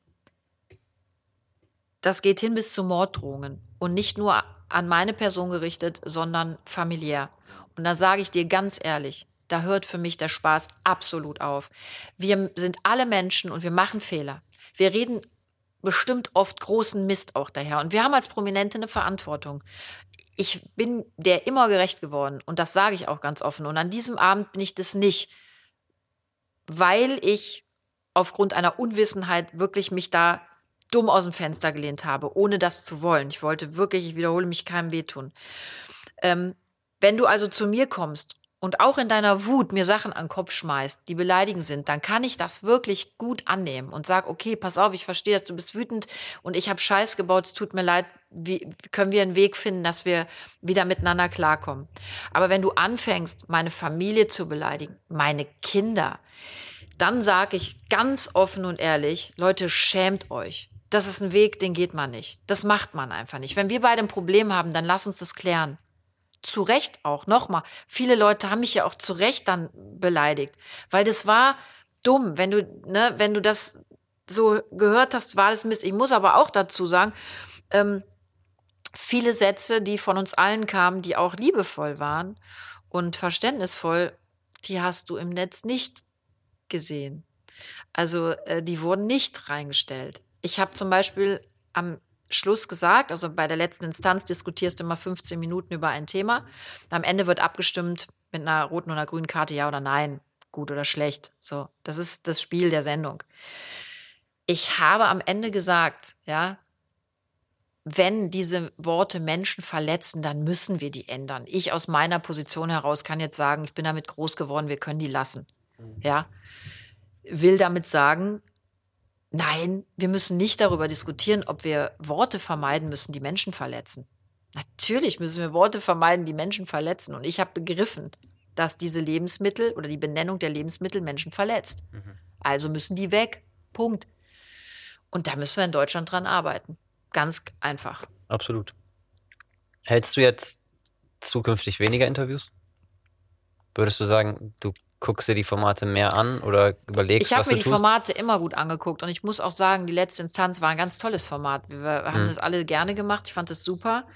Das geht hin bis zu Morddrohungen. Und nicht nur an meine Person gerichtet, sondern familiär. Und da sage ich dir ganz ehrlich, da hört für mich der Spaß absolut auf. Wir sind alle Menschen und wir machen Fehler. Wir reden bestimmt oft großen Mist auch daher. Und wir haben als Prominente eine Verantwortung. Ich bin der immer gerecht geworden und das sage ich auch ganz offen. Und an diesem Abend bin ich das nicht, weil ich aufgrund einer Unwissenheit wirklich mich da dumm aus dem Fenster gelehnt habe, ohne das zu wollen. Ich wollte wirklich, ich wiederhole mich, keinem wehtun. Ähm, wenn du also zu mir kommst und auch in deiner Wut mir Sachen an den Kopf schmeißt, die beleidigend sind, dann kann ich das wirklich gut annehmen und sag, okay, pass auf, ich verstehe, dass du bist wütend und ich habe Scheiß gebaut, es tut mir leid, wie können wir einen Weg finden, dass wir wieder miteinander klarkommen. Aber wenn du anfängst, meine Familie zu beleidigen, meine Kinder, dann sage ich ganz offen und ehrlich, Leute, schämt euch. Das ist ein Weg, den geht man nicht. Das macht man einfach nicht. Wenn wir beide ein Problem haben, dann lass uns das klären. Zu Recht auch. Nochmal, viele Leute haben mich ja auch zu Recht dann beleidigt, weil das war dumm. Wenn du, ne, wenn du das so gehört hast, war das Mist. Ich muss aber auch dazu sagen, ähm, viele Sätze, die von uns allen kamen, die auch liebevoll waren und verständnisvoll, die hast du im Netz nicht gesehen. Also äh, die wurden nicht reingestellt. Ich habe zum Beispiel am Schluss gesagt, also bei der letzten Instanz diskutierst du immer 15 Minuten über ein Thema. Am Ende wird abgestimmt mit einer roten oder grünen Karte, ja oder nein, gut oder schlecht. So, das ist das Spiel der Sendung. Ich habe am Ende gesagt, ja, wenn diese Worte Menschen verletzen, dann müssen wir die ändern. Ich aus meiner Position heraus kann jetzt sagen, ich bin damit groß geworden, wir können die lassen. Ja, will damit sagen, nein, wir müssen nicht darüber diskutieren, ob wir Worte vermeiden müssen, die Menschen verletzen. Natürlich müssen wir Worte vermeiden, die Menschen verletzen. Und ich habe begriffen, dass diese Lebensmittel oder die Benennung der Lebensmittel Menschen verletzt. Also müssen die weg. Punkt. Und da müssen wir in Deutschland dran arbeiten. Ganz einfach. Absolut. Hältst du jetzt zukünftig weniger Interviews? Würdest du sagen, du guckst dir die Formate mehr an oder überlegst, Ich was habe mir du die? Formate immer gut angeguckt und ich muss auch sagen, die letzte Instanz war ein ganz tolles Format. Wir, wir haben Mhm. das alle gerne gemacht. Ich fand das super.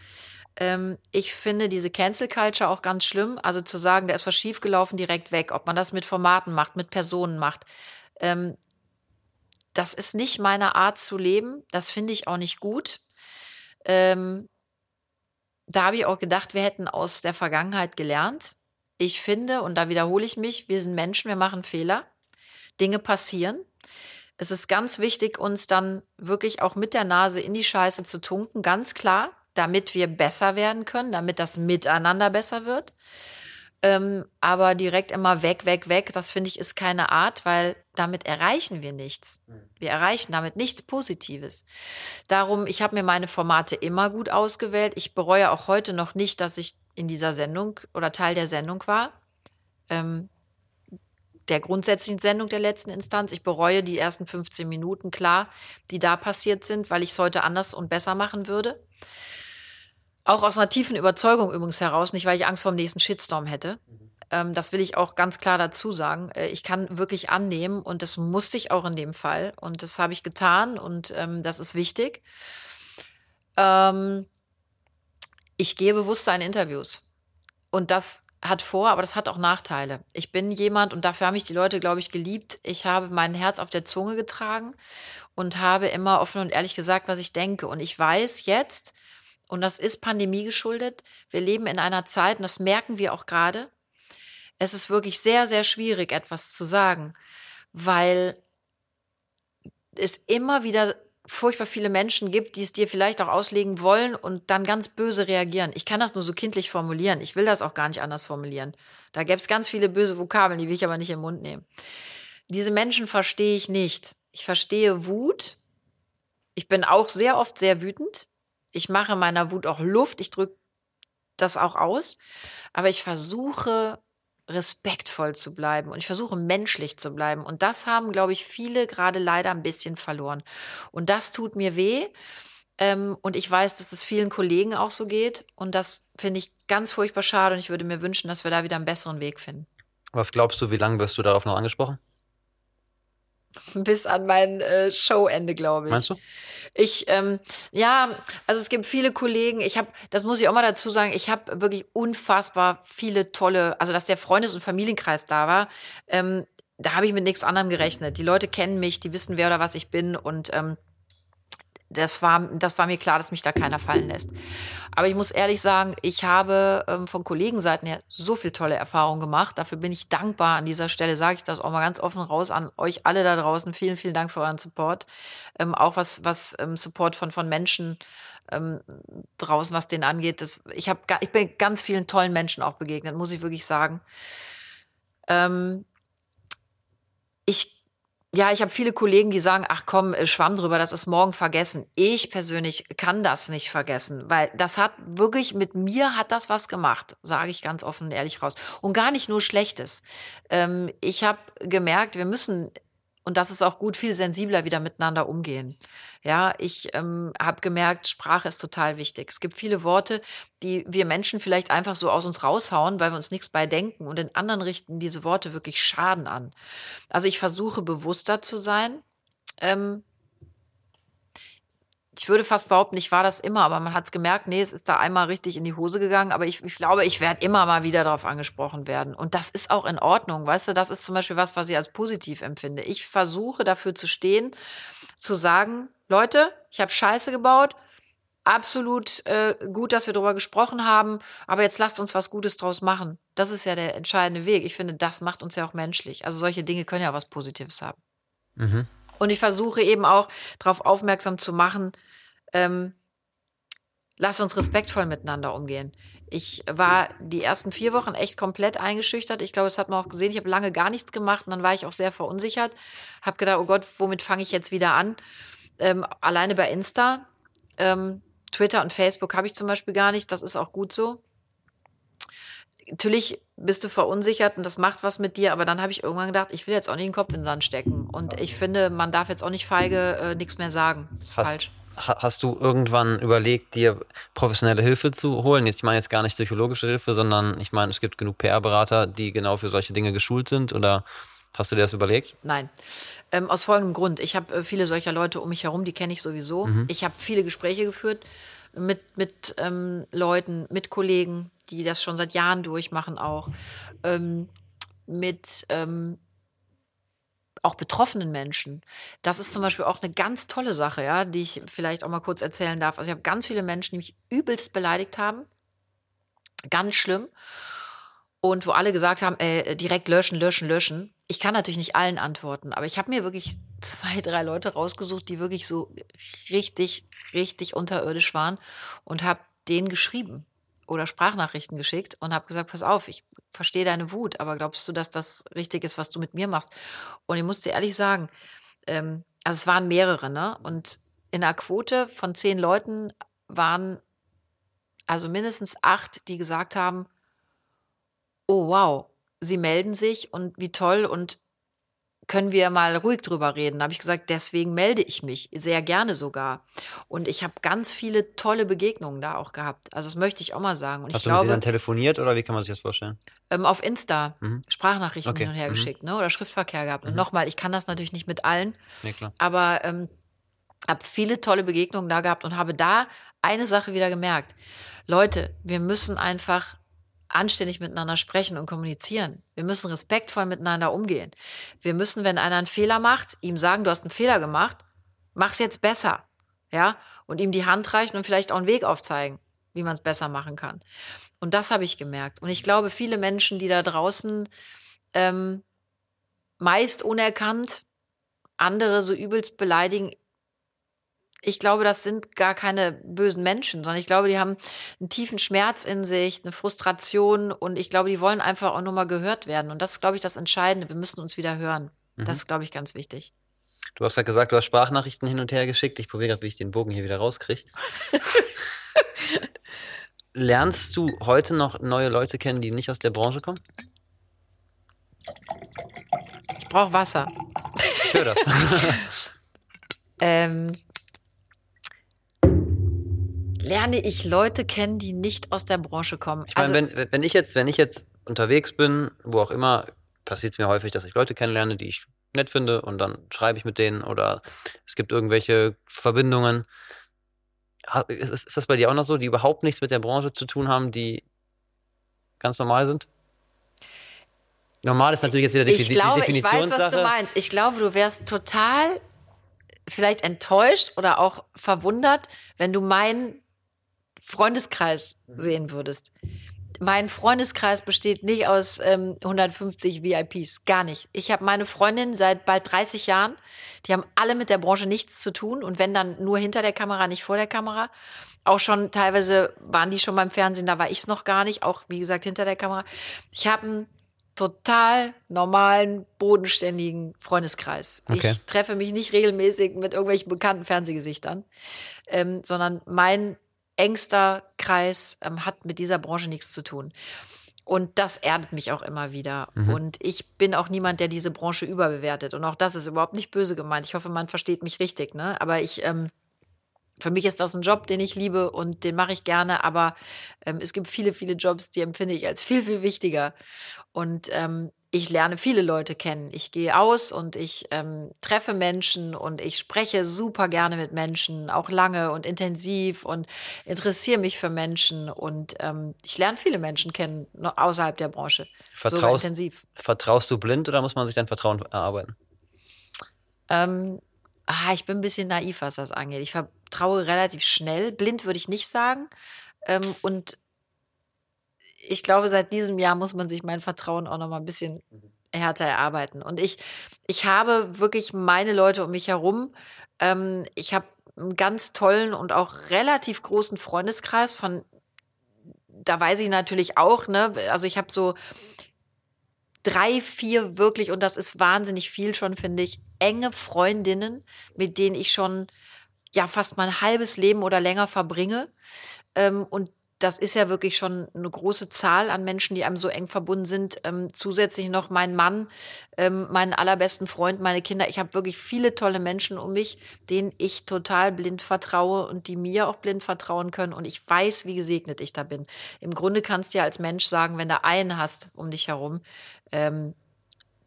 Ähm, ich finde diese Cancel Culture auch ganz schlimm. Also zu sagen, da ist was schiefgelaufen, direkt weg. Ob man das mit Formaten macht, mit Personen macht. Ähm, das ist nicht meine Art zu leben. Das finde ich auch nicht gut. Ähm, da habe ich auch gedacht, wir hätten aus der Vergangenheit gelernt. Ich finde, und da wiederhole ich mich, wir sind Menschen, wir machen Fehler. Dinge passieren. Es ist ganz wichtig, uns dann wirklich auch mit der Nase in die Scheiße zu tunken, ganz klar, damit wir besser werden können, damit das Miteinander besser wird. Ähm, aber direkt immer weg, weg, weg, das finde ich ist keine Art, weil damit erreichen wir nichts. Wir erreichen damit nichts Positives. Darum, ich habe mir meine Formate immer gut ausgewählt. Ich bereue auch heute noch nicht, dass ich in dieser Sendung oder Teil der Sendung war. Ähm, der grundsätzlichen Sendung der letzten Instanz. Ich bereue die ersten 15 Minuten, klar, die da passiert sind, weil ich es heute anders und besser machen würde. Auch aus einer tiefen Überzeugung übrigens heraus, nicht weil ich Angst vor dem nächsten Shitstorm hätte. Ähm, das will ich auch ganz klar dazu sagen. Äh, ich kann wirklich annehmen und das musste ich auch in dem Fall. Und das habe ich getan und ähm, das ist wichtig. Ähm, ich gehe bewusster in Interviews. und das hat Vor, aber das hat auch Nachteile. Ich bin jemand, und dafür haben mich die Leute, glaube ich, geliebt. Ich habe mein Herz auf der Zunge getragen und habe immer offen und ehrlich gesagt, was ich denke. Und ich weiß jetzt, und das ist Pandemie geschuldet, wir leben in einer Zeit, und das merken wir auch gerade, es ist wirklich sehr, sehr schwierig, etwas zu sagen, weil es immer wieder furchtbar viele Menschen gibt, die es dir vielleicht auch auslegen wollen und dann ganz böse reagieren. Ich kann das nur so kindlich formulieren. Ich will das auch gar nicht anders formulieren. Da gäbe es ganz viele böse Vokabeln, die will ich aber nicht im Mund nehmen. Diese Menschen verstehe ich nicht. Ich verstehe Wut. Ich bin auch sehr oft sehr wütend. Ich mache meiner Wut auch Luft. Ich drücke das auch aus. Aber ich versuche respektvoll zu bleiben und ich versuche menschlich zu bleiben. Und das haben, glaube ich, viele gerade leider ein bisschen verloren. Und das tut mir weh. Ähm, und ich weiß, dass es vielen Kollegen auch so geht. Und das finde ich ganz furchtbar schade. Und ich würde mir wünschen, dass wir da wieder einen besseren Weg finden. Was glaubst du, wie lange wirst du darauf noch angesprochen? Bis an mein äh, Showende, glaube ich. Meinst du? Ich, ähm, ja, also es gibt viele Kollegen, ich habe, das muss ich auch mal dazu sagen, ich habe wirklich unfassbar viele tolle, also dass der Freundes- und Familienkreis da war, ähm, da habe ich mit nichts anderem gerechnet. Die Leute kennen mich, die wissen, wer oder was ich bin und ähm, das war, das war mir klar, dass mich da keiner fallen lässt. Aber ich muss ehrlich sagen, ich habe ähm, von Kollegenseiten her so viel tolle Erfahrungen gemacht. Dafür bin ich dankbar. An dieser Stelle sage ich das auch mal ganz offen raus an euch alle da draußen. Vielen, vielen Dank für euren Support. Ähm, auch was, was ähm, Support von, von Menschen ähm, draußen, was den angeht. Das, ich, hab, ich bin ganz vielen tollen Menschen auch begegnet, muss ich wirklich sagen. Ähm, ich ja, ich habe viele Kollegen, die sagen, ach komm, äh, schwamm drüber, das ist morgen vergessen. Ich persönlich kann das nicht vergessen, weil das hat wirklich, mit mir hat das was gemacht, sage ich ganz offen und ehrlich raus. Und gar nicht nur Schlechtes. Ähm, ich habe gemerkt, wir müssen und das ist auch gut, viel sensibler wieder miteinander umgehen. Ja, ich ähm, habe gemerkt, Sprache ist total wichtig. Es gibt viele Worte, die wir Menschen vielleicht einfach so aus uns raushauen, weil wir uns nichts bei denken und in anderen richten diese Worte wirklich Schaden an. Also ich versuche bewusster zu sein. Ähm, ich würde fast behaupten, ich war das immer, aber man hat es gemerkt, nee, es ist da einmal richtig in die Hose gegangen. Aber ich, ich glaube, ich werde immer mal wieder darauf angesprochen werden. Und das ist auch in Ordnung. Weißt du, das ist zum Beispiel was, was ich als positiv empfinde. Ich versuche dafür zu stehen, zu sagen, Leute, ich habe Scheiße gebaut. Absolut äh, gut, dass wir darüber gesprochen haben, aber jetzt lasst uns was Gutes draus machen. Das ist ja der entscheidende Weg. Ich finde, das macht uns ja auch menschlich. Also solche Dinge können ja was Positives haben. Mhm. Und ich versuche eben auch darauf aufmerksam zu machen, ähm, lass uns respektvoll miteinander umgehen. Ich war die ersten vier Wochen echt komplett eingeschüchtert. Ich glaube, das hat man auch gesehen. Ich habe lange gar nichts gemacht und dann war ich auch sehr verunsichert. Habe gedacht, oh Gott, womit fange ich jetzt wieder an? Ähm, alleine bei Insta. Ähm, Twitter und Facebook habe ich zum Beispiel gar nicht. Das ist auch gut so natürlich bist du verunsichert und das macht was mit dir, aber dann habe ich irgendwann gedacht, ich will jetzt auch nicht den Kopf in den Sand stecken. Und ich finde, man darf jetzt auch nicht feige äh, nichts mehr sagen. Das ist hast, falsch. Hast du irgendwann überlegt, dir professionelle Hilfe zu holen? Jetzt, ich meine jetzt gar nicht psychologische Hilfe, sondern ich meine, es gibt genug PR-Berater, die genau für solche Dinge geschult sind oder Hast du dir das überlegt? Nein. Ähm, aus folgendem Grund. Ich habe äh, viele solcher Leute um mich herum, die kenne ich sowieso. Mhm. Ich habe viele Gespräche geführt mit, mit ähm, Leuten, mit Kollegen, die das schon seit Jahren durchmachen auch, ähm, mit ähm, auch betroffenen Menschen. Das ist zum Beispiel auch eine ganz tolle Sache, ja, die ich vielleicht auch mal kurz erzählen darf. Also ich habe ganz viele Menschen, die mich übelst beleidigt haben. Ganz schlimm. Und wo alle gesagt haben, äh, direkt löschen, löschen, löschen. Ich kann natürlich nicht allen antworten, aber ich habe mir wirklich zwei, drei Leute rausgesucht, die wirklich so richtig, richtig unterirdisch waren und habe denen geschrieben oder Sprachnachrichten geschickt und habe gesagt, pass auf, ich verstehe deine Wut, aber glaubst du, dass das richtig ist, was du mit mir machst? Und ich musste ehrlich sagen, ähm, also es waren mehrere, ne? Und in einer Quote von zehn Leuten waren also mindestens acht, die gesagt haben, oh wow, sie melden sich und wie toll und können wir mal ruhig drüber reden? Da habe ich gesagt, deswegen melde ich mich, sehr gerne sogar. Und ich habe ganz viele tolle Begegnungen da auch gehabt. Also das möchte ich auch mal sagen. Und Hast du glaube, mit denen telefoniert oder wie kann man sich das vorstellen? Ähm, auf Insta Mhm. Sprachnachrichten Okay. hin und her Mhm. geschickt, ne? Oder Schriftverkehr gehabt. Und Mhm. nochmal, ich kann das natürlich nicht mit allen, Nee, klar. aber ähm, habe viele tolle Begegnungen da gehabt und habe da eine Sache wieder gemerkt. Leute, wir müssen einfach anständig miteinander sprechen und kommunizieren. Wir müssen respektvoll miteinander umgehen. Wir müssen, wenn einer einen Fehler macht, ihm sagen, du hast einen Fehler gemacht, mach's jetzt besser. Ja, und ihm die Hand reichen und vielleicht auch einen Weg aufzeigen, wie man es besser machen kann. Und das habe ich gemerkt. Und ich glaube, viele Menschen, die da draußen ähm, meist unerkannt andere so übelst beleidigen, ich glaube, das sind gar keine bösen Menschen, sondern ich glaube, die haben einen tiefen Schmerz in sich, eine Frustration und ich glaube, die wollen einfach auch nur mal gehört werden. Und das ist, glaube ich, das Entscheidende. Wir müssen uns wieder hören. Mhm. Das ist, glaube ich, ganz wichtig. Du hast ja gesagt, du hast Sprachnachrichten hin und her geschickt. Ich probiere gerade, wie ich den Bogen hier wieder rauskriege. Lernst du heute noch neue Leute kennen, die nicht aus der Branche kommen? Ich brauche Wasser. Ich höre das. ähm, lerne ich Leute kennen, die nicht aus der Branche kommen. Ich meine, also, wenn, wenn ich jetzt, wenn ich jetzt unterwegs bin, wo auch immer, passiert es mir häufig, dass ich Leute kennenlerne, die ich nett finde und dann schreibe ich mit denen oder es gibt irgendwelche Verbindungen. Ist, ist das bei dir auch noch so, die überhaupt nichts mit der Branche zu tun haben, die ganz normal sind? Normal ist natürlich jetzt wieder die, ich glaube, die. Ich weiß, was du meinst. Ich glaube, du wärst total vielleicht enttäuscht oder auch verwundert, wenn du meinen Freundeskreis sehen würdest. Mein Freundeskreis besteht nicht aus ähm, 150 VIPs, gar nicht. Ich habe meine Freundinnen seit bald 30 Jahren, die haben alle mit der Branche nichts zu tun und wenn dann nur hinter der Kamera, nicht vor der Kamera. Auch schon teilweise waren die schon beim Fernsehen, da war ich es noch gar nicht, auch wie gesagt hinter der Kamera. Ich habe einen total normalen, bodenständigen Freundeskreis. Okay. Ich treffe mich nicht regelmäßig mit irgendwelchen bekannten Fernsehgesichtern, ähm, sondern mein engster Kreis ähm, hat mit dieser Branche nichts zu tun. Und das erdet mich auch immer wieder. Mhm. Und ich bin auch niemand, der diese Branche überbewertet. Und auch das ist überhaupt nicht böse gemeint. Ich hoffe, man versteht mich richtig. Ne? Aber ich, ähm, für mich ist das ein Job, den ich liebe und den mache ich gerne. Aber ähm, es gibt viele, viele Jobs, die empfinde ich als viel, viel wichtiger. Und ähm, ich lerne viele Leute kennen. Ich gehe aus und ich ähm, treffe Menschen und ich spreche super gerne mit Menschen, auch lange und intensiv und interessiere mich für Menschen und ähm, ich lerne viele Menschen kennen außerhalb der Branche. Vertraust, intensiv. Vertraust du blind oder muss man sich dein Vertrauen erarbeiten? Ähm, ah, ich bin ein bisschen naiv, was das angeht. Ich vertraue relativ schnell. Blind würde ich nicht sagen. Ähm, und ich glaube, seit diesem Jahr muss man sich mein Vertrauen auch noch mal ein bisschen härter erarbeiten. Und ich, ich habe wirklich meine Leute um mich herum. Ähm, ich habe einen ganz tollen und auch relativ großen Freundeskreis von, da weiß ich natürlich auch, ne, also ich habe so drei, vier wirklich, und das ist wahnsinnig viel schon, finde ich, enge Freundinnen, mit denen ich schon ja fast mein halbes Leben oder länger verbringe. Ähm, und das ist ja wirklich schon eine große Zahl an Menschen, die einem so eng verbunden sind. Ähm, zusätzlich noch mein Mann, ähm, meinen allerbesten Freund, meine Kinder. Ich habe wirklich viele tolle Menschen um mich, denen ich total blind vertraue und die mir auch blind vertrauen können. Und ich weiß, wie gesegnet ich da bin. Im Grunde kannst du ja als Mensch sagen, wenn du einen hast um dich herum, ähm,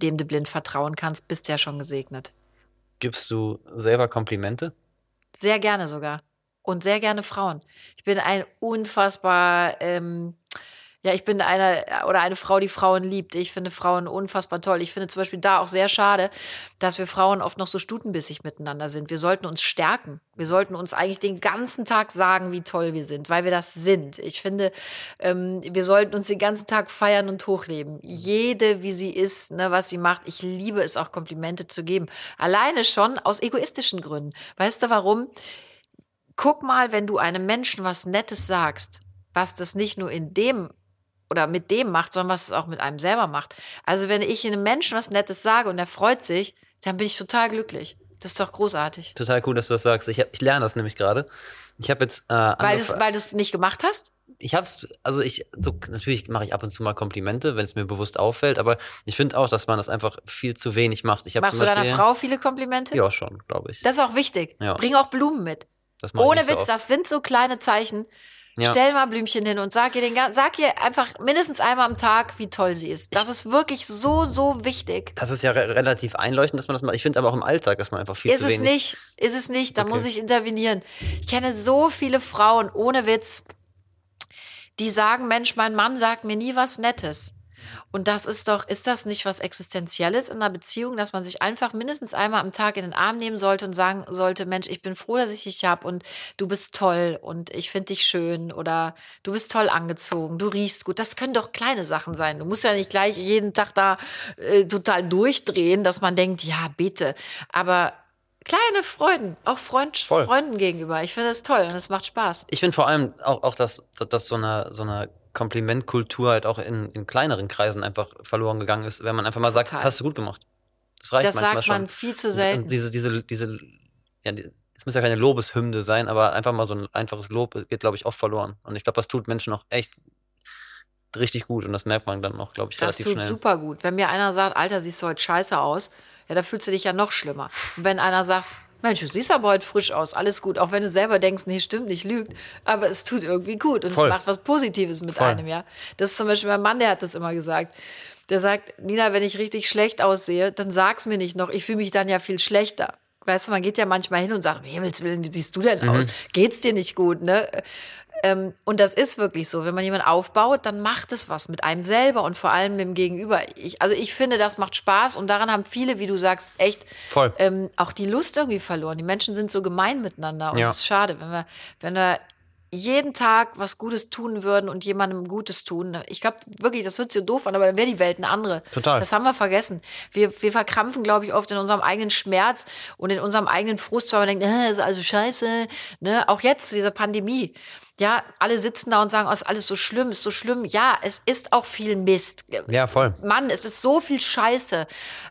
dem du blind vertrauen kannst, bist du ja schon gesegnet. Gibst du selber Komplimente? Sehr gerne sogar und sehr gerne Frauen. Ich bin ein unfassbar, ähm, ja, ich bin eine oder eine Frau, die Frauen liebt. Ich finde Frauen unfassbar toll. Ich finde zum Beispiel da auch sehr schade, dass wir Frauen oft noch so stutenbissig miteinander sind. Wir sollten uns stärken. Wir sollten uns eigentlich den ganzen Tag sagen, wie toll wir sind, weil wir das sind. Ich finde, ähm, wir sollten uns den ganzen Tag feiern und hochleben. Jede, wie sie ist, ne, was sie macht. Ich liebe es auch, Komplimente zu geben. Alleine schon aus egoistischen Gründen. Weißt du warum? Guck mal, wenn du einem Menschen was Nettes sagst, was das nicht nur in dem oder mit dem macht, sondern was es auch mit einem selber macht. Also wenn ich einem Menschen was Nettes sage und er freut sich, dann bin ich total glücklich. Das ist doch großartig. Total cool, dass du das sagst. Ich, ich lerne das nämlich gerade. Ich habe jetzt äh, weil du weil du es nicht gemacht hast. Ich habe es, also ich so natürlich mache ich ab und zu mal Komplimente, wenn es mir bewusst auffällt, aber ich finde auch, dass man das einfach viel zu wenig macht. Ich Machst du deiner Frau viele Komplimente? Ja, schon, glaube ich. Das ist auch wichtig. Ja. Bring auch Blumen mit. Ohne Witz, so das sind so kleine Zeichen. Ja. Stell mal Blümchen hin und sag ihr, den, sag ihr einfach mindestens einmal am Tag, wie toll sie ist. Das ist wirklich so, so wichtig. Das ist ja re relativ einleuchtend, dass man das macht. Ich finde aber auch im Alltag, dass man einfach viel ist zu wenig... Ist es nicht, ist es nicht. Da okay. muss ich intervenieren. Ich kenne so viele Frauen, ohne Witz, die sagen, Mensch, mein Mann sagt mir nie was Nettes. Und das ist doch, ist das nicht was Existenzielles in einer Beziehung, dass man sich einfach mindestens einmal am Tag in den Arm nehmen sollte und sagen sollte, Mensch, ich bin froh, dass ich dich habe und du bist toll und ich finde dich schön oder du bist toll angezogen, du riechst gut. Das können doch kleine Sachen sein. Du musst ja nicht gleich jeden Tag da äh, total durchdrehen, dass man denkt, ja, bitte. Aber kleine Freuden, auch Freund, Voll. Freunden gegenüber. Ich finde das toll und es macht Spaß. Ich finde vor allem auch, auch dass, dass so eine, so eine Komplimentkultur halt auch in, in kleineren Kreisen einfach verloren gegangen ist, wenn man einfach mal sagt, Total. hast du gut gemacht. Das reicht Das manchmal sagt schon. man viel zu selten. Und diese, diese, diese, ja, es muss ja keine Lobeshymne sein, aber einfach mal so ein einfaches Lob geht, glaube ich, oft verloren. Und ich glaube, das tut Menschen auch echt richtig gut und das merkt man dann auch, glaube ich, Das relativ tut schnell. super gut. Wenn mir einer sagt, Alter, siehst du heute scheiße aus, ja, da fühlst du dich ja noch schlimmer. Und wenn einer sagt, Mensch, du siehst aber heute frisch aus, alles gut, auch wenn du selber denkst, nee, stimmt nicht, lügt, aber es tut irgendwie gut und Voll. es macht was Positives mit Voll. einem, ja. Das ist zum Beispiel mein Mann, der hat das immer gesagt. Der sagt, Nina, wenn ich richtig schlecht aussehe, dann sag's mir nicht noch, ich fühle mich dann ja viel schlechter. Weißt du, man geht ja manchmal hin und sagt, um Himmels Willen, wie siehst du denn Mhm. aus? Geht's dir nicht gut, ne? Ähm, und das ist wirklich so. Wenn man jemanden aufbaut, dann macht es was mit einem selber und vor allem mit dem Gegenüber. Ich, also ich finde, das macht Spaß und daran haben viele, wie du sagst, echt Voll. ähm, auch die Lust irgendwie verloren. Die Menschen sind so gemein miteinander und Ja. das ist schade, wenn wir, wenn wir jeden Tag was Gutes tun würden und jemandem Gutes tun. Ich glaube wirklich, das hört sich so doof an, aber dann wäre die Welt eine andere. Total. Das haben wir vergessen. Wir, wir verkrampfen, glaube ich, oft in unserem eigenen Schmerz und in unserem eigenen Frust, weil wir denken, äh, ist also scheiße. Ne? Auch jetzt zu dieser Pandemie. Ja, alle sitzen da und sagen, oh, ist alles so schlimm, ist so schlimm. Ja, es ist auch viel Mist. Ja, voll. Mann, es ist so viel Scheiße.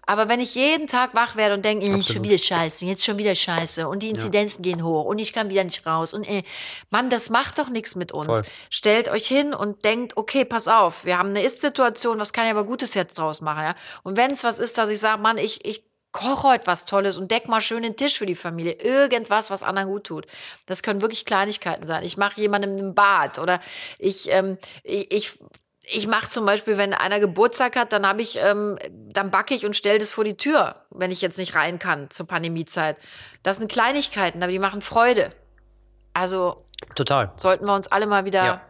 Aber wenn ich jeden Tag wach werde und denke, äh, schon wieder Scheiße, jetzt schon wieder Scheiße und die Inzidenzen gehen hoch und ich kann wieder nicht raus und äh, Mann, das macht doch nichts mit uns. Voll. Stellt euch hin und denkt, okay, pass auf, wir haben eine Ist-Situation, was kann ich aber Gutes jetzt draus machen, ja? Und wenn es was ist, dass ich sage, Mann, ich, ich koche heute was Tolles und deck mal schön den Tisch für die Familie. Irgendwas, was anderen gut tut. Das können wirklich Kleinigkeiten sein. Ich mache jemandem ein Bad oder ich, ähm, ich, ich ich mache zum Beispiel, wenn einer Geburtstag hat, dann habe ich, ähm, dann backe ich und stelle das vor die Tür, wenn ich jetzt nicht rein kann zur Pandemiezeit. Das sind Kleinigkeiten, aber die machen Freude. Also Total. sollten wir uns alle mal wieder Ja.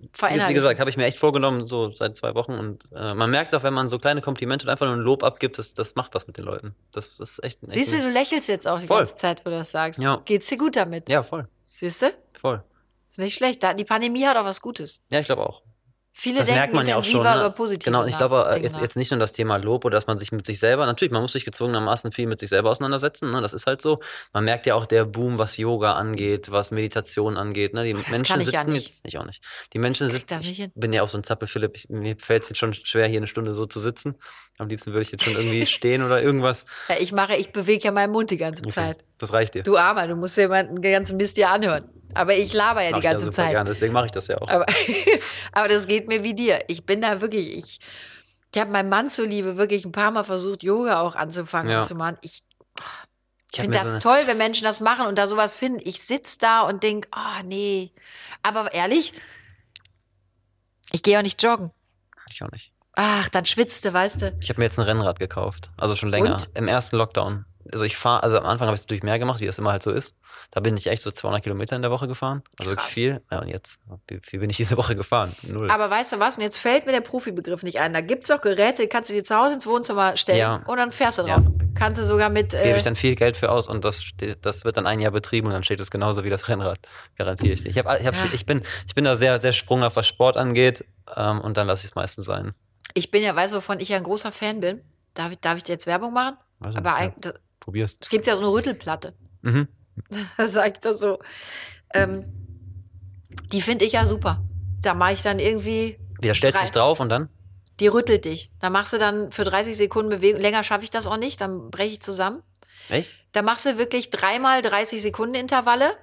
Wie, verändern. wie gesagt, habe ich mir echt vorgenommen, so seit zwei Wochen. Und äh, man merkt auch, wenn man so kleine Komplimente und einfach nur ein Lob abgibt, das, das macht was mit den Leuten. Das, das ist echt. echt Siehst du, ein- du lächelst jetzt auch die Voll. ganze Zeit, wo du das sagst. Ja. Geht's dir gut damit? Ja, voll. Siehst du? Voll. Ist nicht schlecht. Die Pandemie hat auch was Gutes. Ja, ich glaube auch. Viele Das denken merkt man ja auch schon. Ne? über positive Genau, und ich glaube äh, jetzt, nicht nur das Thema Lob oder dass man sich mit sich selber, natürlich, man muss sich gezwungenermaßen viel mit sich selber auseinandersetzen, ne? das ist halt so. Man merkt ja auch der Boom, was Yoga angeht, was Meditation angeht. Ne? Die das Menschen sitzen ja nicht. jetzt, ich auch nicht. Die Menschen sitzen, ich bin ja auch so ein Zappel, Philipp, ich, mir fällt es jetzt schon schwer, hier eine Stunde so zu sitzen. Am liebsten würde ich jetzt schon irgendwie stehen oder irgendwas. Ja, ich mache, ich bewege ja meinen Mund die ganze Zeit. Das reicht dir. Du Armer, du musst dir mal den ganzen Mist dir anhören. Aber ich laber ja Mach die ich ganze super Zeit. Gerne, deswegen mache ich das ja auch. Aber, aber das geht mir wie dir. Ich bin da wirklich, ich, ich habe meinem Mann zuliebe wirklich ein paar Mal versucht, Yoga auch anzufangen Ja. und zu machen. Ich Ich finde das so toll, wenn Menschen das machen und da sowas finden. Ich sitze da und denke, ah nee. Aber ehrlich, ich gehe auch nicht joggen. Ich auch nicht. Ach, dann schwitzte, weißt du. Ich habe mir jetzt ein Rennrad gekauft. Also schon länger. Und? Im ersten Lockdown. Also ich fahre, also am Anfang habe ich es natürlich mehr gemacht, wie das immer halt so ist. Da bin ich echt so 200 Kilometer in der Woche gefahren. Also wirklich Krass. viel. Ja, und jetzt, wie viel bin ich diese Woche gefahren? Null. Aber weißt du was? Und jetzt fällt mir der Profibegriff nicht ein. Da gibt es doch Geräte, kannst du dir zu Hause ins Wohnzimmer stellen Ja. und dann fährst du Ja. drauf. Kannst du sogar mit. Gebe Äh, ich dann viel Geld für aus und das, das wird dann ein Jahr betrieben und dann steht es genauso wie das Rennrad. Garantiere ich dir. Ich, hab, ich, hab, Ja. ich, bin, ich bin da sehr, sehr sprunghaft, was Sport angeht. Ähm, und dann lasse ich es meistens sein. ich bin ja, weißt du, wovon ich ja ein großer Fan bin? Darf ich, darf ich dir jetzt Werbung machen? Nicht, Aber ja, ein- das- probier's. es gibt ja so eine Rüttelplatte. Mhm. Da sag ich das so. Ähm, die finde ich ja super. Da mache ich dann irgendwie, Wieder stellst Drei- dich drauf und dann? die rüttelt dich. Da machst du dann für 30 Sekunden Bewegung. Länger schaffe ich das auch nicht, dann breche ich zusammen. Echt? Da machst du wirklich dreimal 30 Sekunden Intervalle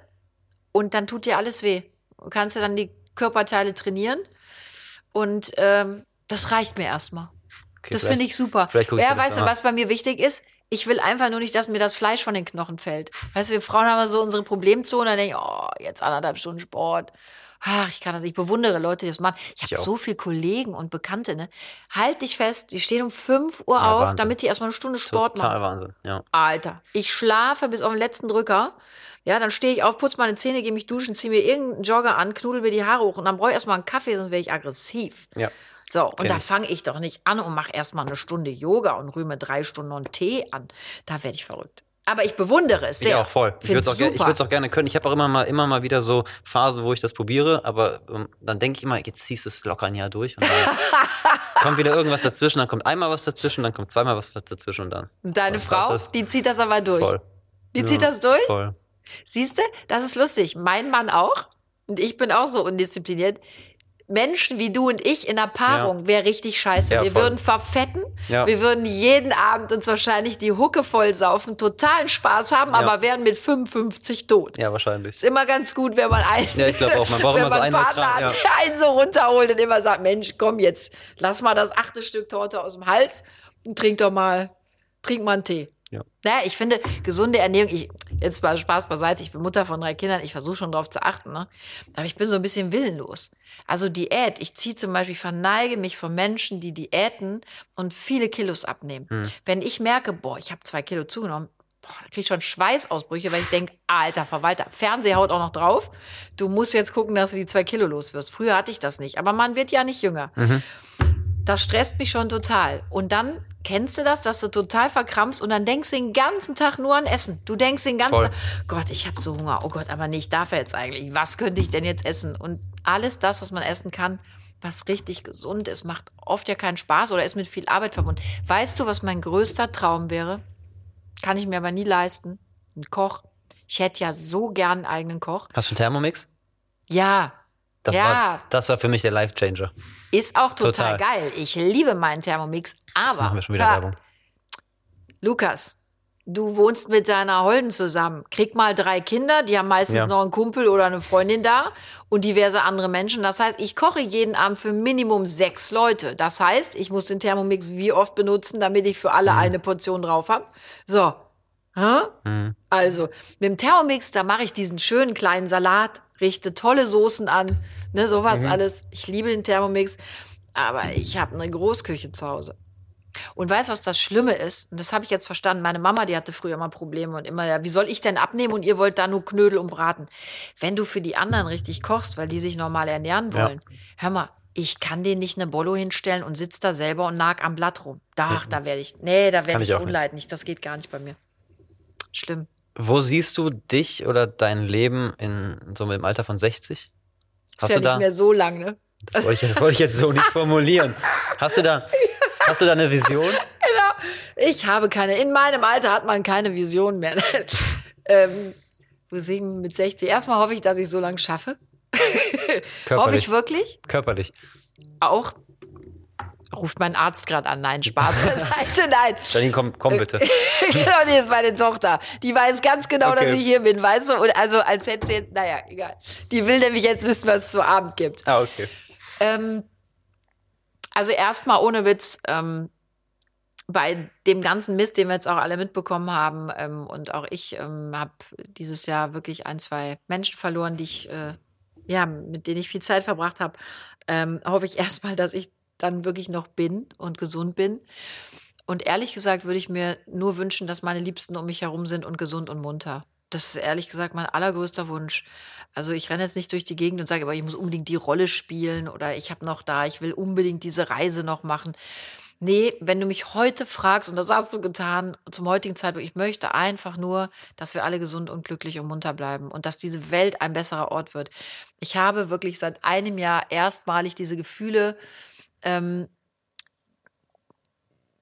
und dann tut dir alles weh. Du kannst du dann die Körperteile trainieren und ähm, das reicht mir erstmal. Okay, das finde ich super. ich ja, weißt du, was bei mir wichtig ist? Ich will einfach nur nicht, dass mir das Fleisch von den Knochen fällt. Weißt du, wir Frauen haben so unsere Problemzone, dann denke ich, oh, jetzt anderthalb Stunden Sport. Ach, ich kann das, ich bewundere Leute, die das machen. Ich habe so viele Kollegen und Bekannte, ne? Halt dich fest, die stehen um 5 Uhr Ja, auf, Wahnsinn. damit die erstmal eine Stunde Sport machen. Total Wahnsinn, ja. Alter, ich schlafe bis auf den letzten Drücker. Ja, dann stehe ich auf, putze meine Zähne, gehe mich duschen, ziehe mir irgendeinen Jogger an, knuddel mir die Haare hoch und dann brauche ich erstmal einen Kaffee, sonst wäre ich aggressiv. Ja. So, und Kenn da fange ich doch nicht an und mache erstmal eine Stunde Yoga und rühme drei Stunden einen Tee an. Da werde ich verrückt. Aber ich bewundere es Ich sehr. auch voll. Ich würde es auch, auch gerne können. Ich habe auch immer mal, immer mal wieder so Phasen, wo ich das probiere, aber ähm, dann denke ich immer, jetzt ziehst du es locker ein Jahr durch und dann kommt wieder irgendwas dazwischen, dann kommt einmal was dazwischen, dann kommt zweimal was dazwischen und dann Deine Und Frau, das die zieht das aber durch. voll. Die Ja, zieht das durch? Voll. Siehst du, das ist lustig. Mein Mann auch. Und ich bin auch so undiszipliniert. Menschen wie du und ich in der Paarung wäre richtig scheiße. Ja, wir voll. würden verfetten. Ja. Wir würden jeden Abend uns wahrscheinlich die Hucke voll saufen, totalen Spaß haben, Ja. aber wären mit 55 tot. Ja, wahrscheinlich. Ist immer ganz gut, wenn man einen, Ja, ich auch. Man braucht wenn immer so man einen einen Partner hat, ja. der einen so runterholt und immer sagt, Mensch, komm jetzt, lass mal das achte Stück Torte aus dem Hals und trink doch mal, trink mal einen Tee. Ja. Naja, ich finde, gesunde Ernährung, ich, jetzt mal Spaß beiseite, ich bin Mutter von drei Kindern, ich versuche schon drauf zu achten, ne? aber ich bin so ein bisschen willenlos. Also Diät, ich ziehe zum Beispiel, ich verneige mich von Menschen, die Diäten und viele Kilos abnehmen. Hm. Wenn ich merke, boah, ich habe zwei Kilo zugenommen, boah, da kriege ich schon Schweißausbrüche, weil ich denke, alter Verwalter, Fernseher haut auch noch drauf. Du musst jetzt gucken, dass du die zwei Kilo los wirst. Früher hatte ich das nicht, aber man wird ja nicht jünger. Mhm. Das stresst mich schon total. Und dann kennst du das, dass du total verkrampfst und dann denkst du den ganzen Tag nur an Essen. Du denkst den ganzen Voll. Tag, Gott, ich habe so Hunger. Oh Gott, aber nicht, darf er jetzt eigentlich? Was könnte ich denn jetzt essen? Und alles das, was man essen kann, was richtig gesund ist, macht oft ja keinen Spaß oder ist mit viel Arbeit verbunden. Weißt du, was mein größter Traum wäre? Kann ich mir aber nie leisten. Ein Koch. Ich hätte ja so gern einen eigenen Koch. Hast du einen Thermomix? Ja, Das, Ja. war, das war für mich der Life-Changer. ist auch total, Total. geil. Ich liebe meinen Thermomix. Jetzt Aber machen wir schon wieder Werbung. Lukas, du wohnst mit deiner Holden zusammen. Krieg mal drei Kinder, die haben meistens Ja. noch einen Kumpel oder eine Freundin da und diverse andere Menschen. Das heißt, ich koche jeden Abend für Minimum sechs Leute. Das heißt, ich muss den Thermomix wie oft benutzen, damit ich für alle Mhm. eine Portion drauf habe. So. Hä? Mhm. Also, mit dem Thermomix, da mache ich diesen schönen kleinen Salat, richte tolle Soßen an, ne, sowas Mhm. alles. Ich liebe den Thermomix, aber ich habe eine Großküche zu Hause. Und weißt du, was das Schlimme ist? Und das habe ich jetzt verstanden. Meine Mama, die hatte früher immer Probleme und immer, ja, wie soll ich denn abnehmen und ihr wollt da nur Knödel und Braten? Wenn du für die anderen richtig kochst, weil die sich normal ernähren Ja. wollen, hör mal, ich kann denen nicht eine Bollo hinstellen und sitze da selber und nag am Blatt rum. Ach, da werde ich, nee, da werde ich, ich nicht. unleidlich. Das geht gar nicht bei mir. Schlimm. Wo siehst du dich oder dein Leben in so mit dem Alter von 60? Ist Hast ja du nicht da? mehr so lang, ne? Das wollte, ich, das wollte ich jetzt so nicht formulieren. Hast du da, hast du da eine Vision? Ich habe keine. In meinem Alter hat man keine Vision mehr. ähm, wo sehe ich mit 60? Erstmal hoffe ich, dass ich so lange schaffe. Hoffe Körperlich. ich wirklich? Körperlich. Auch. Ruft mein Arzt gerade an. Nein, Spaß beiseite. Nein. Janine, komm, komm bitte. genau, die ist meine Tochter. Die weiß ganz genau, Okay. dass ich hier bin, weißt du? Und also, als hätte sie jetzt, naja, egal. Die will nämlich jetzt wissen, was es zu Abend gibt. Ah, okay. Ähm, also erstmal ohne Witz, ähm, bei dem ganzen Mist, den wir jetzt auch alle mitbekommen haben, ähm, und auch ich ähm, habe dieses Jahr wirklich ein, zwei Menschen verloren, die ich, äh, ja, mit denen ich viel Zeit verbracht habe, ähm, hoffe ich erstmal, dass ich dann wirklich noch bin und gesund bin. Und ehrlich gesagt würde ich mir nur wünschen, dass meine Liebsten um mich herum sind und gesund und munter. Das ist ehrlich gesagt mein allergrößter Wunsch. Also ich renne jetzt nicht durch die Gegend und sage, aber ich muss unbedingt die Rolle spielen oder ich habe noch da, ich will unbedingt diese Reise noch machen. Nee, wenn du mich heute fragst, und das hast du getan, zum heutigen Zeitpunkt, ich möchte einfach nur, dass wir alle gesund und glücklich und munter bleiben und dass diese Welt ein besserer Ort wird. Ich habe wirklich seit einem Jahr erstmalig diese Gefühle, ähm,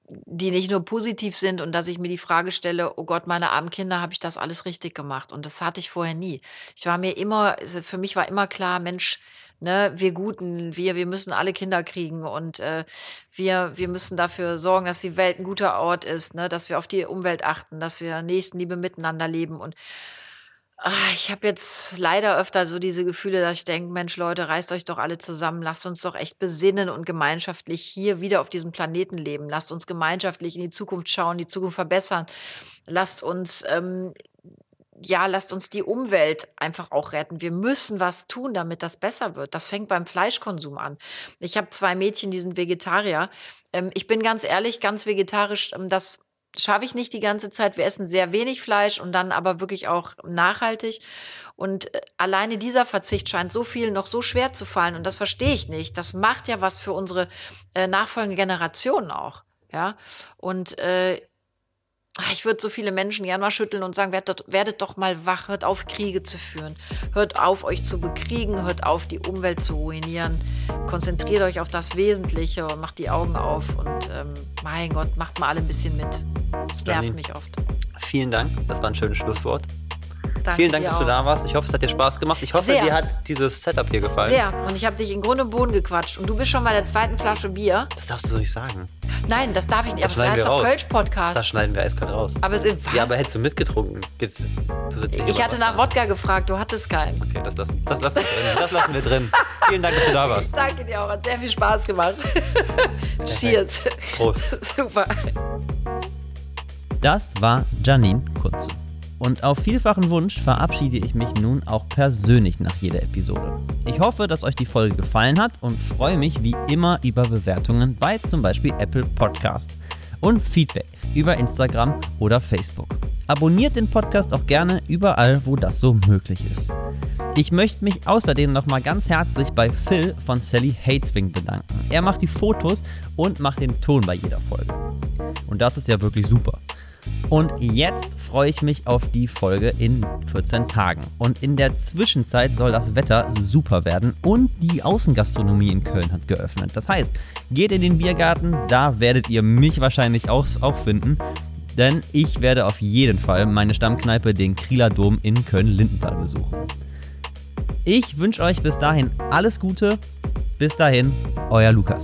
die nicht nur positiv sind und dass ich mir die Frage stelle, oh Gott, meine armen Kinder, habe ich das alles richtig gemacht? Und das hatte ich vorher nie. Ich war mir immer, für mich war immer klar, Mensch, ne, wir Guten, wir, wir müssen alle Kinder kriegen und äh, wir, wir müssen dafür sorgen, dass die Welt ein guter Ort ist, ne, dass wir auf die Umwelt achten, dass wir Nächstenliebe miteinander leben und Ah, Ich habe jetzt leider öfter so diese Gefühle, dass ich denke, Mensch, Leute, reißt euch doch alle zusammen, lasst uns doch echt besinnen und gemeinschaftlich hier wieder auf diesem Planeten leben. Lasst uns gemeinschaftlich in die Zukunft schauen, die Zukunft verbessern. Lasst uns, ähm, ja, lasst uns die Umwelt einfach auch retten. Wir müssen was tun, damit das besser wird. Das fängt beim Fleischkonsum an. Ich habe zwei Mädchen, die sind Vegetarier. Ähm, ich bin ganz ehrlich, ganz vegetarisch, ähm, das schaffe ich nicht die ganze Zeit. Wir essen sehr wenig Fleisch und dann aber wirklich auch nachhaltig. Und äh, alleine dieser Verzicht scheint so viel noch so schwer zu fallen. Und das verstehe ich nicht. Das macht ja was für unsere äh, nachfolgende Generationen auch. Ja. Und äh, ich würde so viele Menschen gern mal schütteln und sagen, werdet, werdet, doch mal wach, hört auf, Kriege zu führen. Hört auf, euch zu bekriegen, hört auf, die Umwelt zu ruinieren. Konzentriert euch auf das Wesentliche und macht die Augen auf. Und ähm, mein Gott, macht mal alle ein bisschen mit. Das nervt mich oft. Vielen Dank, das war ein schönes Schlusswort. Danke Vielen Dank, dass auch. du da warst. Ich hoffe, es hat dir Spaß gemacht. Ich hoffe, Sehr. dir hat dieses Setup hier gefallen. Sehr. Und ich habe dich in Grund und Boden gequatscht. Und du bist schon bei der zweiten Flasche Bier. Das darfst du so nicht sagen. Nein, das darf ich nicht. Das Aber das heißt doch. Kölsch-Podcast. Das schneiden wir eiskalt raus. Aber es was? Ja, aber hättest du mitgetrunken? Jetzt, du ich hatte nach Wodka gefragt, du hattest keinen. Okay, das lassen, das lassen wir drin. Das lassen wir drin. Vielen Dank, dass du da warst. Danke dir auch, hat sehr viel Spaß gemacht. Cheers. Prost. Super. Das war Janine Kunze. Und auf vielfachen Wunsch verabschiede ich mich nun auch persönlich nach jeder Episode. Ich hoffe, dass euch die Folge gefallen hat und freue mich wie immer über Bewertungen bei zum Beispiel Apple Podcast und Feedback über Instagram oder Facebook. Abonniert den Podcast auch gerne überall, wo das so möglich ist. Ich möchte mich außerdem nochmal ganz herzlich bei Phil von Sally Hateswing bedanken. Er macht die Fotos und macht den Ton bei jeder Folge. Und das ist ja wirklich super. Und jetzt freue ich mich auf die Folge in 14 Tagen. Und in der Zwischenzeit soll das Wetter super werden und die Außengastronomie in Köln hat geöffnet. Das heißt, geht in den Biergarten, da werdet ihr mich wahrscheinlich auch, auch finden. Denn ich werde auf jeden Fall meine Stammkneipe, den Krieler Dom in Köln-Lindenthal besuchen. Ich wünsche euch bis dahin alles Gute. Bis dahin, euer Lukas.